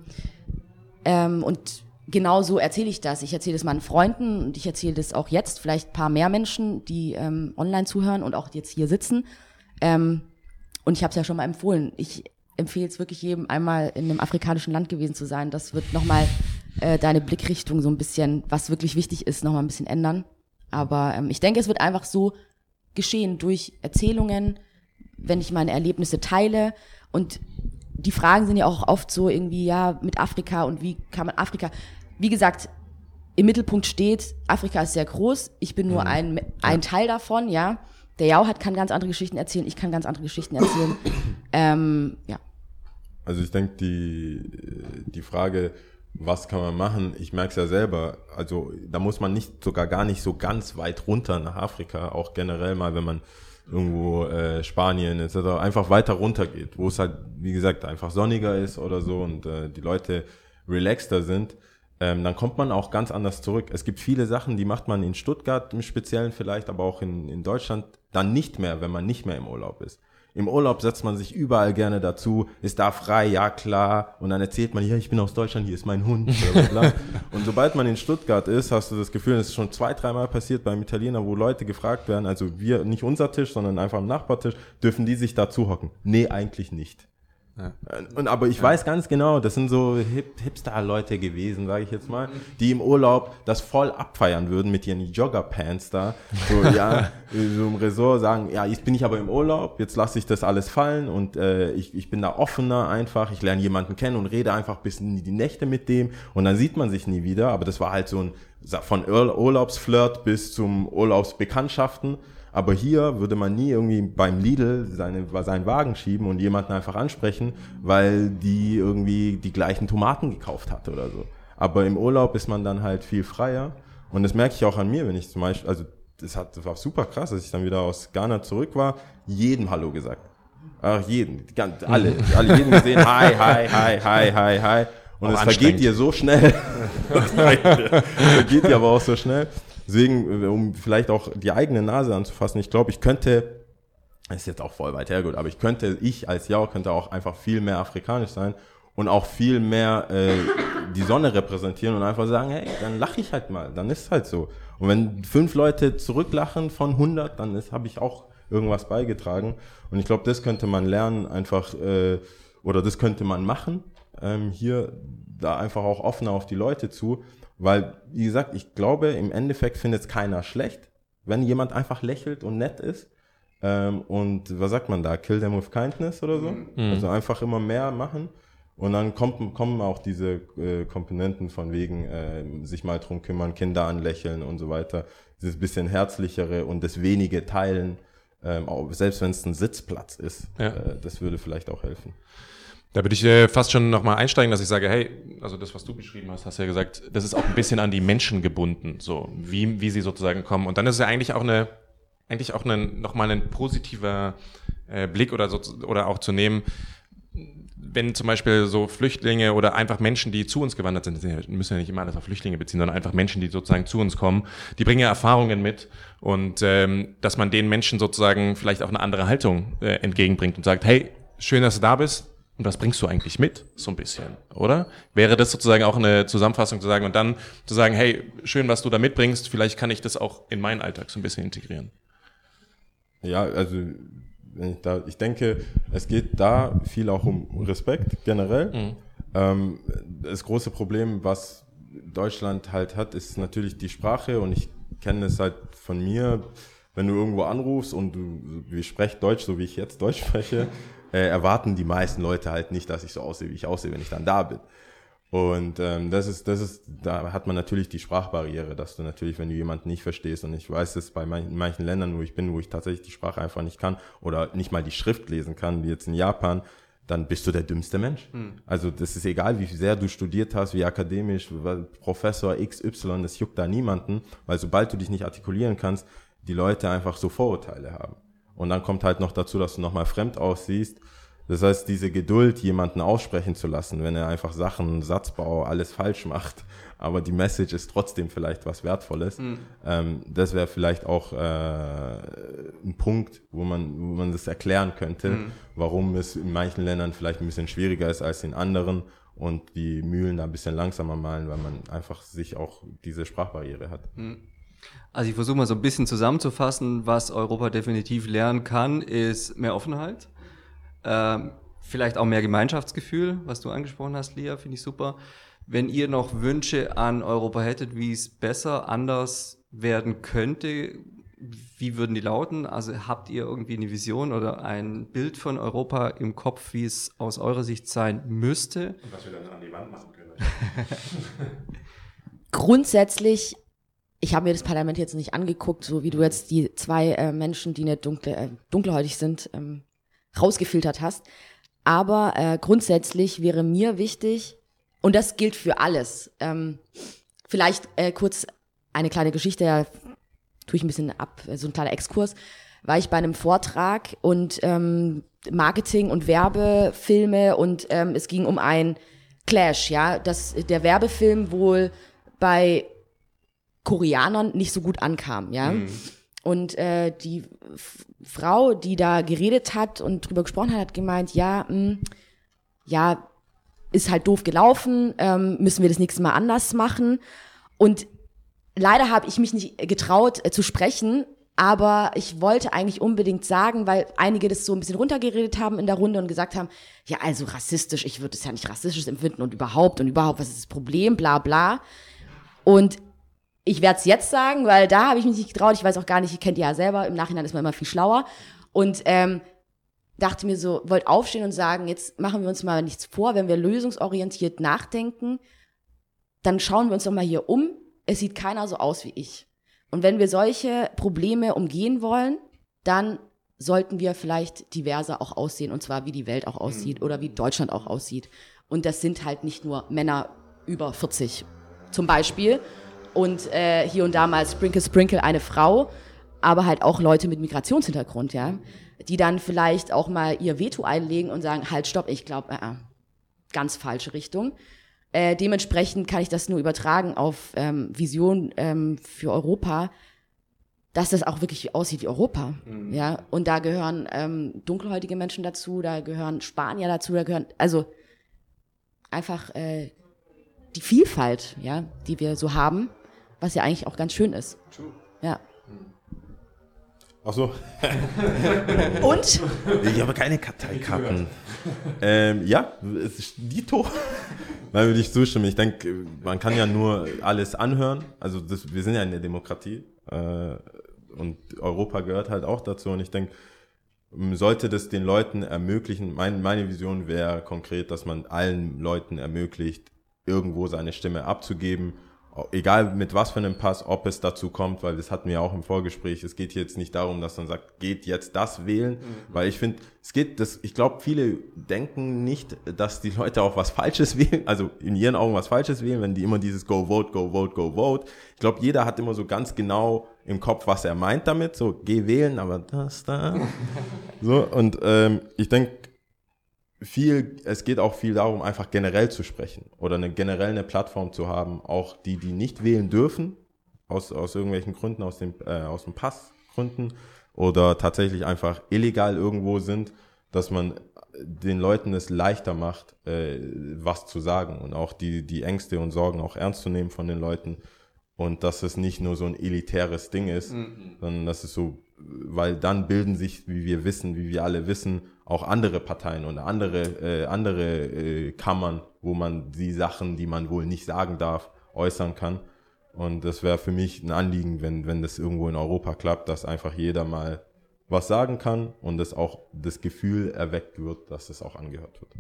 ähm, und genau so erzähle ich das. Ich erzähle es meinen Freunden und ich erzähle das auch jetzt, vielleicht paar mehr Menschen, die ähm, online zuhören und auch jetzt hier sitzen. Ähm, und ich habe es ja schon mal empfohlen. Ich empfehle es wirklich jedem, einmal in einem afrikanischen Land gewesen zu sein. Das wird nochmal äh, deine Blickrichtung so ein bisschen, was wirklich wichtig ist, nochmal ein bisschen ändern. Aber ähm, ich denke, es wird einfach so geschehen durch Erzählungen, wenn ich meine Erlebnisse teile. Und die Fragen sind ja auch oft so irgendwie, ja, mit Afrika und wie kann man Afrika. Wie gesagt, im Mittelpunkt steht, Afrika ist sehr groß, ich bin nur ein, ein Teil davon, ja. Der Jau hat, kann ganz andere Geschichten erzählen, ich kann ganz andere Geschichten erzählen. ähm, ja. Also ich denke, die, die Frage, was kann man machen, ich merke es ja selber, also da muss man nicht sogar gar nicht so ganz weit runter nach Afrika, auch generell mal, wenn man irgendwo äh, Spanien etc. einfach weiter runter geht, wo es halt, wie gesagt, einfach sonniger ist oder so und äh, die Leute relaxter sind, ähm, dann kommt man auch ganz anders zurück. Es gibt viele Sachen, die macht man in Stuttgart im Speziellen vielleicht, aber auch in, in Deutschland dann nicht mehr, wenn man nicht mehr im Urlaub ist. Im Urlaub setzt man sich überall gerne dazu, ist da frei, ja klar, und dann erzählt man, ja, ich bin aus Deutschland, hier ist mein Hund. Und sobald man in Stuttgart ist, hast du das Gefühl, es ist schon zwei, dreimal passiert beim Italiener, wo Leute gefragt werden, also wir, nicht unser Tisch, sondern einfach am Nachbartisch, dürfen die sich dazu hocken? Nee, eigentlich nicht. Und aber ich weiß ganz genau, das sind so Hip Hipster-Leute gewesen, sage ich jetzt mal, die im Urlaub das voll abfeiern würden mit ihren Jogger-Pants da. So, ja, so im Resort sagen, ja, jetzt bin ich aber im Urlaub, jetzt lasse ich das alles fallen und äh, ich, ich bin da offener einfach, ich lerne jemanden kennen und rede einfach bis in die Nächte mit dem und dann sieht man sich nie wieder. Aber das war halt so ein von Ur- Urlaubsflirt bis zum Urlaubsbekanntschaften. Aber hier würde man nie irgendwie beim Lidl seine, seinen Wagen schieben und jemanden einfach ansprechen, weil die irgendwie die gleichen Tomaten gekauft hat oder so. Aber im Urlaub ist man dann halt viel freier. Und das merke ich auch an mir, wenn ich zum Beispiel, also das, hat, das war super krass, als ich dann wieder aus Ghana zurück war, jedem Hallo gesagt. Ach, jeden, ganz, alle, alle jeden gesehen, hi, hi, hi, hi, hi, hi. Und es vergeht dir so schnell. vergeht dir aber auch so schnell. Deswegen, äh, um vielleicht auch die eigene Nase anzufassen, ich glaube, ich könnte, das ist jetzt auch voll weit hergeholt, aber ich könnte, ich als Jau könnte auch einfach viel mehr afrikanisch sein und auch viel mehr äh, die Sonne repräsentieren und einfach sagen, hey, dann lache ich halt mal, dann ist es halt so. Und wenn fünf Leute zurücklachen von 100, dann habe ich auch irgendwas beigetragen. Und ich glaube, das könnte man lernen, einfach, äh, oder das könnte man machen, ähm, hier da einfach auch offener auf die Leute zu. Weil, wie gesagt, ich glaube, im Endeffekt findet es keiner schlecht, wenn jemand einfach lächelt und nett ist. Ähm, und was sagt man da? Kill them with kindness oder so? Also einfach immer mehr machen. Und dann kommt, kommen auch diese äh, Komponenten von wegen äh, sich mal drum kümmern, Kinder anlächeln und so weiter. Dieses bisschen herzlichere und das wenige teilen, ähm, auch, selbst wenn es ein Sitzplatz ist. Ja. Äh, das würde vielleicht auch helfen. Da würde ich äh, fast schon nochmal einsteigen, dass ich sage, hey, also das, was du beschrieben hast, hast ja gesagt, das ist auch ein bisschen an die Menschen gebunden, so wie, wie sie sozusagen kommen. Und dann ist es ja eigentlich auch eine, eigentlich auch ein, nochmal ein positiver äh, Blick oder, so, oder auch zu nehmen, wenn zum Beispiel so Flüchtlinge oder einfach Menschen, die zu uns gewandert sind, müssen ja nicht immer alles auf Flüchtlinge beziehen, sondern einfach Menschen, die sozusagen zu uns kommen, die bringen ja Erfahrungen mit und ähm, dass man den Menschen sozusagen vielleicht auch eine andere Haltung äh, entgegenbringt und sagt, hey, schön, dass du da bist, und was bringst du eigentlich mit? So ein bisschen, oder? Wäre das sozusagen auch eine Zusammenfassung zu sagen und dann zu sagen, hey, schön, was du da mitbringst, vielleicht kann ich das auch in meinen Alltag so ein bisschen integrieren. Ja, also ich, da, ich denke, es geht da viel auch um Respekt generell. Mhm. Ähm, das große Problem, was Deutschland halt hat, ist natürlich die Sprache und ich kenne es halt von mir, wenn du irgendwo anrufst und du, wir sprechen Deutsch, so wie ich jetzt Deutsch spreche, äh, erwarten die meisten Leute halt nicht, dass ich so aussehe, wie ich aussehe, wenn ich dann da bin. Und ähm, das ist, das ist, da hat man natürlich die Sprachbarriere, dass du natürlich, wenn du jemanden nicht verstehst, und ich weiß es bei manchen, manchen Ländern, wo ich bin, wo ich tatsächlich die Sprache einfach nicht kann oder nicht mal die Schrift lesen kann, wie jetzt in Japan, dann bist du der dümmste Mensch. Also das ist egal, wie sehr du studiert hast, wie akademisch, Professor XY, das juckt da niemanden, weil sobald du dich nicht artikulieren kannst, die Leute einfach so Vorurteile haben. Und dann kommt halt noch dazu, dass du nochmal fremd aussiehst. Das heißt, diese Geduld, jemanden aussprechen zu lassen, wenn er einfach Sachen, Satzbau, alles falsch macht, aber die Message ist trotzdem vielleicht was Wertvolles. Ähm, das wäre vielleicht auch äh, ein Punkt, wo man, wo man das erklären könnte, warum es in manchen Ländern vielleicht ein bisschen schwieriger ist als in anderen und die Mühlen da ein bisschen langsamer malen, weil man einfach sich auch diese Sprachbarriere hat. Also ich versuche mal so ein bisschen zusammenzufassen, was Europa definitiv lernen kann, ist mehr Offenheit. Ähm, vielleicht auch mehr Gemeinschaftsgefühl, was du angesprochen hast, Lia, finde ich super. Wenn ihr noch Wünsche an Europa hättet, wie es besser, anders werden könnte, wie würden die lauten? Also habt ihr irgendwie eine Vision oder ein Bild von Europa im Kopf, wie es aus eurer Sicht sein müsste? Was wir dann an die Wand machen können. grundsätzlich, ich habe mir das Parlament jetzt nicht angeguckt, so wie du jetzt die zwei äh, Menschen, die nicht dunkle, äh, dunkelhäutig sind, ähm, rausgefiltert hast. Aber äh, grundsätzlich wäre mir wichtig, und das gilt für alles, ähm, vielleicht äh, kurz eine kleine Geschichte, ja, tue ich ein bisschen ab, äh, so ein kleiner Exkurs, war ich bei einem Vortrag und ähm, Marketing und Werbefilme und ähm, es ging um ein Clash, ja, dass der Werbefilm wohl bei Koreanern nicht so gut ankam, ja. Und äh, die F Frau, die da geredet hat und drüber gesprochen hat, hat gemeint, ja, mh, ja, ist halt doof gelaufen, ähm, müssen wir das nächste Mal anders machen. Und leider habe ich mich nicht getraut äh, zu sprechen, aber ich wollte eigentlich unbedingt sagen, weil einige das so ein bisschen runtergeredet haben in der Runde und gesagt haben, ja, also rassistisch, ich würde es ja nicht rassistisch empfinden und überhaupt und überhaupt, was ist das Problem, bla bla. Und ich werde es jetzt sagen, weil da habe ich mich nicht getraut. Ich weiß auch gar nicht, ihr kennt ihr ja selber, im Nachhinein ist man immer viel schlauer. Und ähm, dachte mir so, wollt aufstehen und sagen, jetzt machen wir uns mal nichts vor, wenn wir lösungsorientiert nachdenken, dann schauen wir uns doch mal hier um. Es sieht keiner so aus wie ich. Und wenn wir solche Probleme umgehen wollen, dann sollten wir vielleicht diverser auch aussehen, und zwar wie die Welt auch aussieht oder wie Deutschland auch aussieht. Und das sind halt nicht nur Männer über 40 zum Beispiel und äh, hier und da mal Sprinkle Sprinkle eine Frau, aber halt auch Leute mit Migrationshintergrund, ja, die dann vielleicht auch mal ihr Veto einlegen und sagen, halt, stopp, ich glaube, äh, äh, ganz falsche Richtung. Äh, dementsprechend kann ich das nur übertragen auf ähm, Vision ähm, für Europa, dass das auch wirklich aussieht wie Europa. Ja, und da gehören ähm, dunkelhäutige Menschen dazu, da gehören Spanier dazu, da gehören also einfach äh, die Vielfalt, ja, die wir so haben, was ja eigentlich auch ganz schön ist. Ja. Ach so, Und ich habe keine Karteikarten. ähm, ja, es ist Dito. Weil würde ich zustimmen. Ich denke, man kann ja nur alles anhören. Also das, wir sind ja in der Demokratie äh, und Europa gehört halt auch dazu. Und ich denke, sollte das den Leuten ermöglichen, mein, meine Vision wäre konkret, dass man allen Leuten ermöglicht, irgendwo seine Stimme abzugeben egal mit was für einem Pass, ob es dazu kommt, weil das hatten wir auch im Vorgespräch. Es geht jetzt nicht darum, dass man sagt, geht jetzt das wählen, weil ich finde, es geht, das, ich glaube, viele denken nicht, dass die Leute auch was Falsches wählen, also in ihren Augen was Falsches wählen, wenn die immer dieses Go Vote, Go Vote, Go Vote. Ich glaube, jeder hat immer so ganz genau im Kopf, was er meint damit, so geh wählen, aber das da. so und ähm, ich denke, viel, es geht auch viel darum, einfach generell zu sprechen oder eine generell eine Plattform zu haben, auch die, die nicht wählen dürfen, aus, aus irgendwelchen Gründen, aus dem, äh, aus dem Passgründen oder tatsächlich einfach illegal irgendwo sind, dass man den Leuten es leichter macht, äh, was zu sagen und auch die, die Ängste und Sorgen auch ernst zu nehmen von den Leuten und dass es nicht nur so ein elitäres Ding ist, sondern dass es so, weil dann bilden sich, wie wir wissen, wie wir alle wissen, auch andere Parteien und andere, äh, andere äh, Kammern, wo man die Sachen, die man wohl nicht sagen darf, äußern kann. Und das wäre für mich ein Anliegen, wenn, wenn das irgendwo in Europa klappt, dass einfach jeder mal was sagen kann und es auch das Gefühl erweckt wird, dass es auch angehört wird.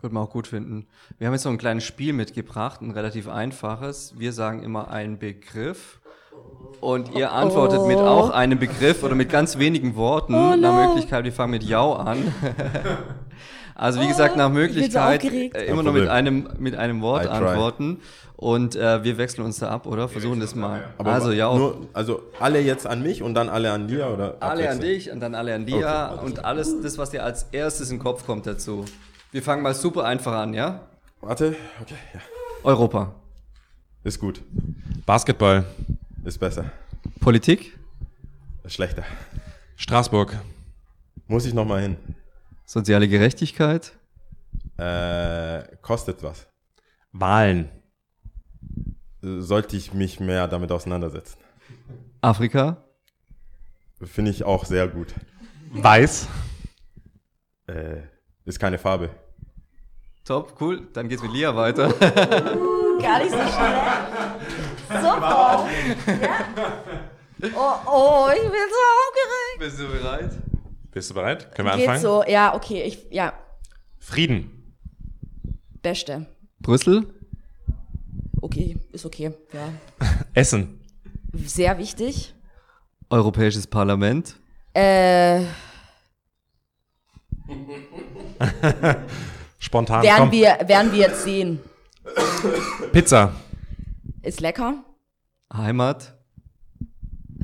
Würde man auch gut finden. Wir haben jetzt so ein kleines Spiel mitgebracht, ein relativ einfaches. Wir sagen immer einen Begriff und ihr antwortet mit auch einem Begriff oder mit ganz wenigen Worten. Nach Möglichkeit, wir fangen mit Jau an. also wie gesagt, nach Möglichkeit äh, immer nur mit einem, mit einem Wort antworten. Und äh, wir wechseln uns da ab, oder? Versuchen das mal. Aber also Jau. Nur, also alle jetzt an mich und dann alle an dir oder? Alle an dich und dann alle an dir und alles das, was dir als erstes in den Kopf kommt dazu. Wir fangen mal super einfach an, ja? Warte, okay, ja. Europa. Ist gut. Basketball. Ist besser. Politik. Ist schlechter. Straßburg. Muss ich nochmal hin. Soziale Gerechtigkeit. Äh, kostet was. Wahlen. Sollte ich mich mehr damit auseinandersetzen. Afrika. Finde ich auch sehr gut. Weiß. Äh, ist keine Farbe. Top, cool. Dann geht's mit Lia weiter. Gar nicht so schnell. Super. Ja. Oh, oh, ich bin so aufgeregt. Bist du bereit? Bist du bereit? Können wir Geht anfangen? so, ja, okay, ich, ja, Frieden. beste. Brüssel. Okay, ist okay, ja. Essen. Sehr wichtig. Europäisches Parlament. Äh, Spontan. werden komm. wir, werden wir jetzt sehen. Pizza. Ist lecker. Heimat.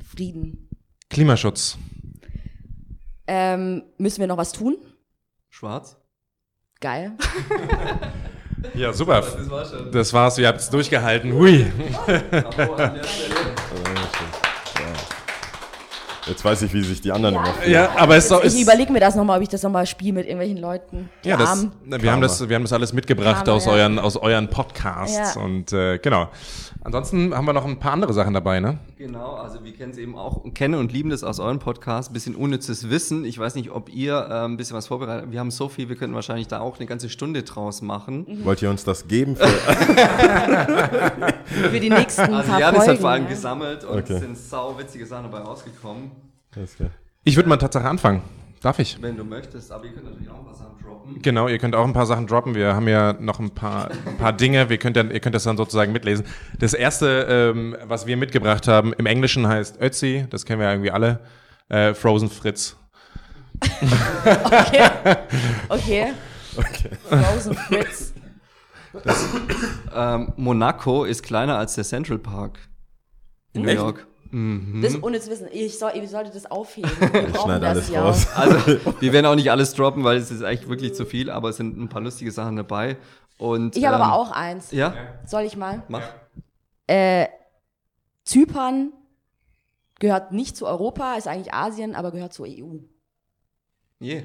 Frieden. Klimaschutz. Ähm, müssen wir noch was tun? Schwarz. Geil. Ja, super. Das war schon. Das war's. Wir habt es durchgehalten. Hui. Jetzt weiß ich, wie sich die anderen immer fühlen. Ja, aber es ist, auch- Ich es, überlege mir das nochmal, ob ich das nochmal spiele mit irgendwelchen Leuten. Die ja, das, Armen. wir, haben das, wir haben das alles mitgebracht Karma, aus, ja. euren, aus euren Podcasts. Ja. Und äh, genau. Ansonsten haben wir noch ein paar andere Sachen dabei, ne? Genau, also wir kennen es eben auch und kennen und lieben das aus eurem Podcast. Ein bisschen unnützes Wissen. Ich weiß nicht, ob ihr äh, ein bisschen was vorbereitet habt. Wir haben so viel, wir könnten wahrscheinlich da auch eine ganze Stunde draus machen. Wollt ihr uns das geben? Für, Für die nächsten Also paar Janis Folgen. hat vor allem ja. gesammelt und Okay. es sind sau witzige Sachen dabei rausgekommen. Ich würde mal Tatsache anfangen. Darf ich? Wenn du möchtest, aber ihr könnt natürlich auch was Sachen droppen. Genau, ihr könnt auch ein paar Sachen droppen. Wir haben ja noch ein paar, ein paar Dinge. Wir könnt dann, ihr könnt das dann sozusagen mitlesen. Das erste, ähm, was wir mitgebracht haben, im Englischen heißt Ötzi. Das kennen wir ja irgendwie alle. Äh, Frozen Fritz. Okay. Frozen Fritz. Ähm, Monaco ist kleiner als der Central Park in New Echt? York. Das ist unnützes Wissen. Ich, soll, ich sollte das aufheben. Wir brauchen Schneid das alles ja. raus. Also, wir werden auch nicht alles droppen, weil es ist eigentlich wirklich zu viel, aber es sind ein paar lustige Sachen dabei. Und, Ich habe ähm, aber auch eins. Ja, Soll ich mal? mach. Äh, Zypern gehört nicht zu Europa, ist eigentlich Asien, aber gehört zur EU. Yeah.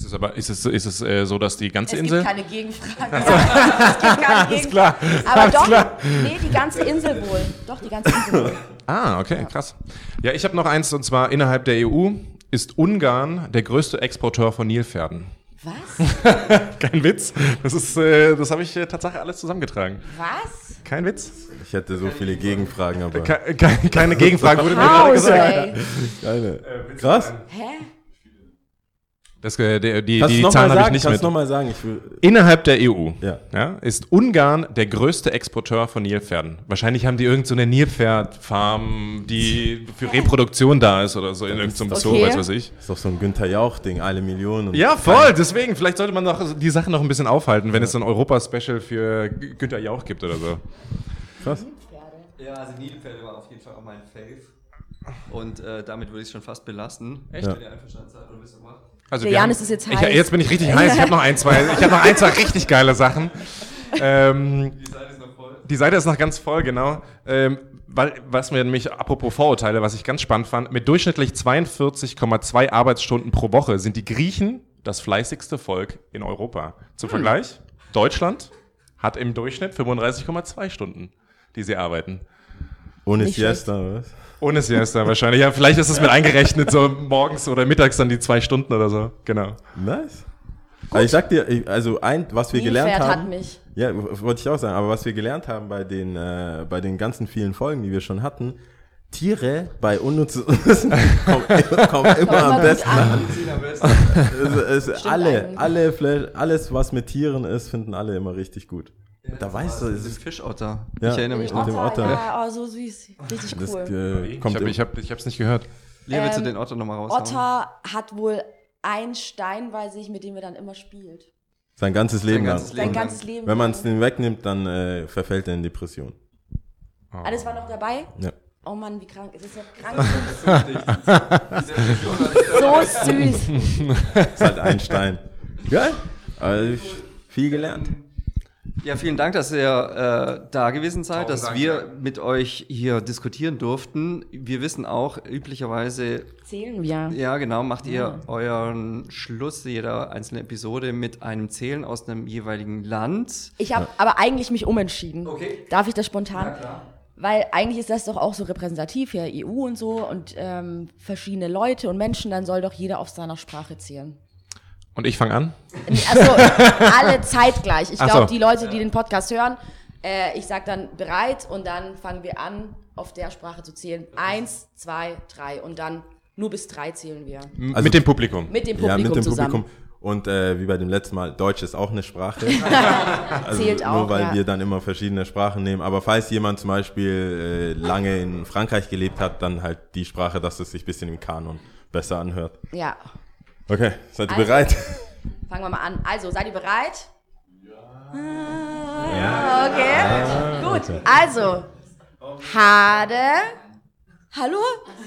Ist es aber, ist es, ist es äh, so, dass die ganze Es Insel? gibt keine Gegenfrage. es gibt keine Gegenfrage. klar. Aber Alles doch, klar. nee, die ganze Insel wohl. Doch, die ganze Insel wohl. Ah, okay, krass. Ja, ich habe noch eins, und zwar innerhalb der EU ist Ungarn der größte Exporteur von Nilpferden. Was? Kein Witz. Das ist, äh, das habe ich äh, tatsächlich alles zusammengetragen. Was? Kein Witz. Ich hätte so viele Gegenfragen, aber Ke ke keine Gegenfrage wurde mir gerade gesagt. keine. Krass. Hä? Das, äh, die die du noch Zahlen habe ich nicht mit. du noch mal sagen? Ich will, Innerhalb der EU Ja. ist Ungarn der größte Exporteur von Nilpferden. Wahrscheinlich haben die irgendeine so eine Nilpferdfarm, die für Reproduktion da ist oder so in irgendeinem Zoo, Okay. weiß was ich. ist doch so ein Günther Jauch-Ding, eine Million. Und Ja, voll. Deswegen, vielleicht sollte man noch die Sachen noch ein bisschen aufhalten, wenn es so ein Europa-Special für Günther Jauch gibt oder so. Krass. Ja, also Nilpferde war auf jeden Fall auch mein Fave. Und äh, damit würde ich es schon fast belassen. Echt? Wenn ihr einverstanden seid und wisst ihr was. Also Der Janis haben- ist jetzt ich, heiß. Jetzt bin ich richtig heiß. Ich habe noch ein, zwei, ich habe noch ein, zwei richtig geile Sachen. Ähm, Die Seite ist noch voll. die Seite ist noch ganz voll, genau. Ähm, weil, was mir nämlich, apropos Vorurteile, was ich ganz spannend fand, mit durchschnittlich 42,2 Arbeitsstunden pro Woche sind die Griechen das fleißigste Volk in Europa. Zum Hm. Vergleich, Deutschland hat im Durchschnitt 35,2 Stunden, die sie arbeiten. Ohne Siesta, was? Ohne Siesta wahrscheinlich. Ja, vielleicht ist es mit eingerechnet, so morgens oder mittags dann die zwei Stunden oder so. Genau. Nice. Also ich sag dir, ich- also ein, was wir gelernt Nilpferd haben. hat mich. Ja, wollte ich auch sagen, aber was wir gelernt haben bei den, äh, bei den ganzen vielen Folgen, die wir schon hatten, Tiere bei unnützen kommen, kommen immer am besten an. Es, es, alle, alle Flash, alles, was mit Tieren ist, finden alle immer richtig gut. Da weißt du, es Das ist Fischotter. Ja. Ich erinnere mich noch. dem Otter. Ja, oh, so süß. Richtig das cool. äh, Ich kommt habe ich hab, ich hab's nicht gehört. Lea, willst du den Otter nochmal raus? Otter hat wohl einen Stein bei sich, mit dem er dann immer spielt. sein ganzes Leben lang. Sein ganzes Leben. Wenn man es den wegnimmt, dann äh, verfällt er in Depression. Alles war noch dabei? Ja. Oh Mann, wie krank. Es ist ja krank. so süß. Ist halt ein Stein. Geil. Also, viel gelernt. Ja, vielen Dank, dass ihr äh, da gewesen seid, Tausend dass Dank, wir ja. mit euch hier diskutieren durften. Wir wissen auch, üblicherweise, Zählen wir. ja genau, macht ihr euren Schluss jeder einzelnen Episode mit einem Zählen aus einem jeweiligen Land. Ich habe aber eigentlich mich umentschieden. Okay. Darf ich das spontan? Ja, klar. Weil eigentlich ist das doch auch so repräsentativ für EU und so und ähm, verschiedene Leute und Menschen, dann soll doch jeder auf seiner Sprache zählen. Und ich fange an. Also alle zeitgleich. Ich glaube, so. die Leute, die den Podcast hören, äh, ich sag dann bereit und dann fangen wir an, auf der Sprache zu zählen. Eins, zwei, drei und dann nur bis drei zählen wir. Also- mit dem Publikum. Mit dem Ja, Publikum mit dem zusammen. Publikum. Und äh, wie bei dem letzten Mal, Deutsch ist auch eine Sprache. also Zählt auch, Nur weil ja. wir dann immer verschiedene Sprachen nehmen. Aber falls jemand zum Beispiel äh, lange in Frankreich gelebt hat, dann halt die Sprache, dass es sich ein bisschen im Kanon besser anhört. Ja, Okay, seid ihr Also- bereit? fangen wir mal an. Also, seid ihr bereit? Ja. Okay, gut. Also, Hade. Hallo?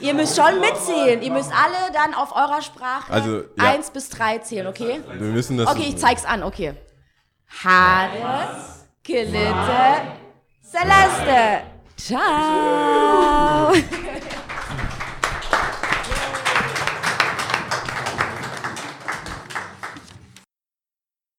Ihr müsst schon mitzählen. Ihr müsst alle dann auf eurer Sprache Also, ja. eins bis drei zählen, okay? Wir müssen das. Okay, ich zeig's an, okay. Hade, Gelitte, Celeste. Ciao.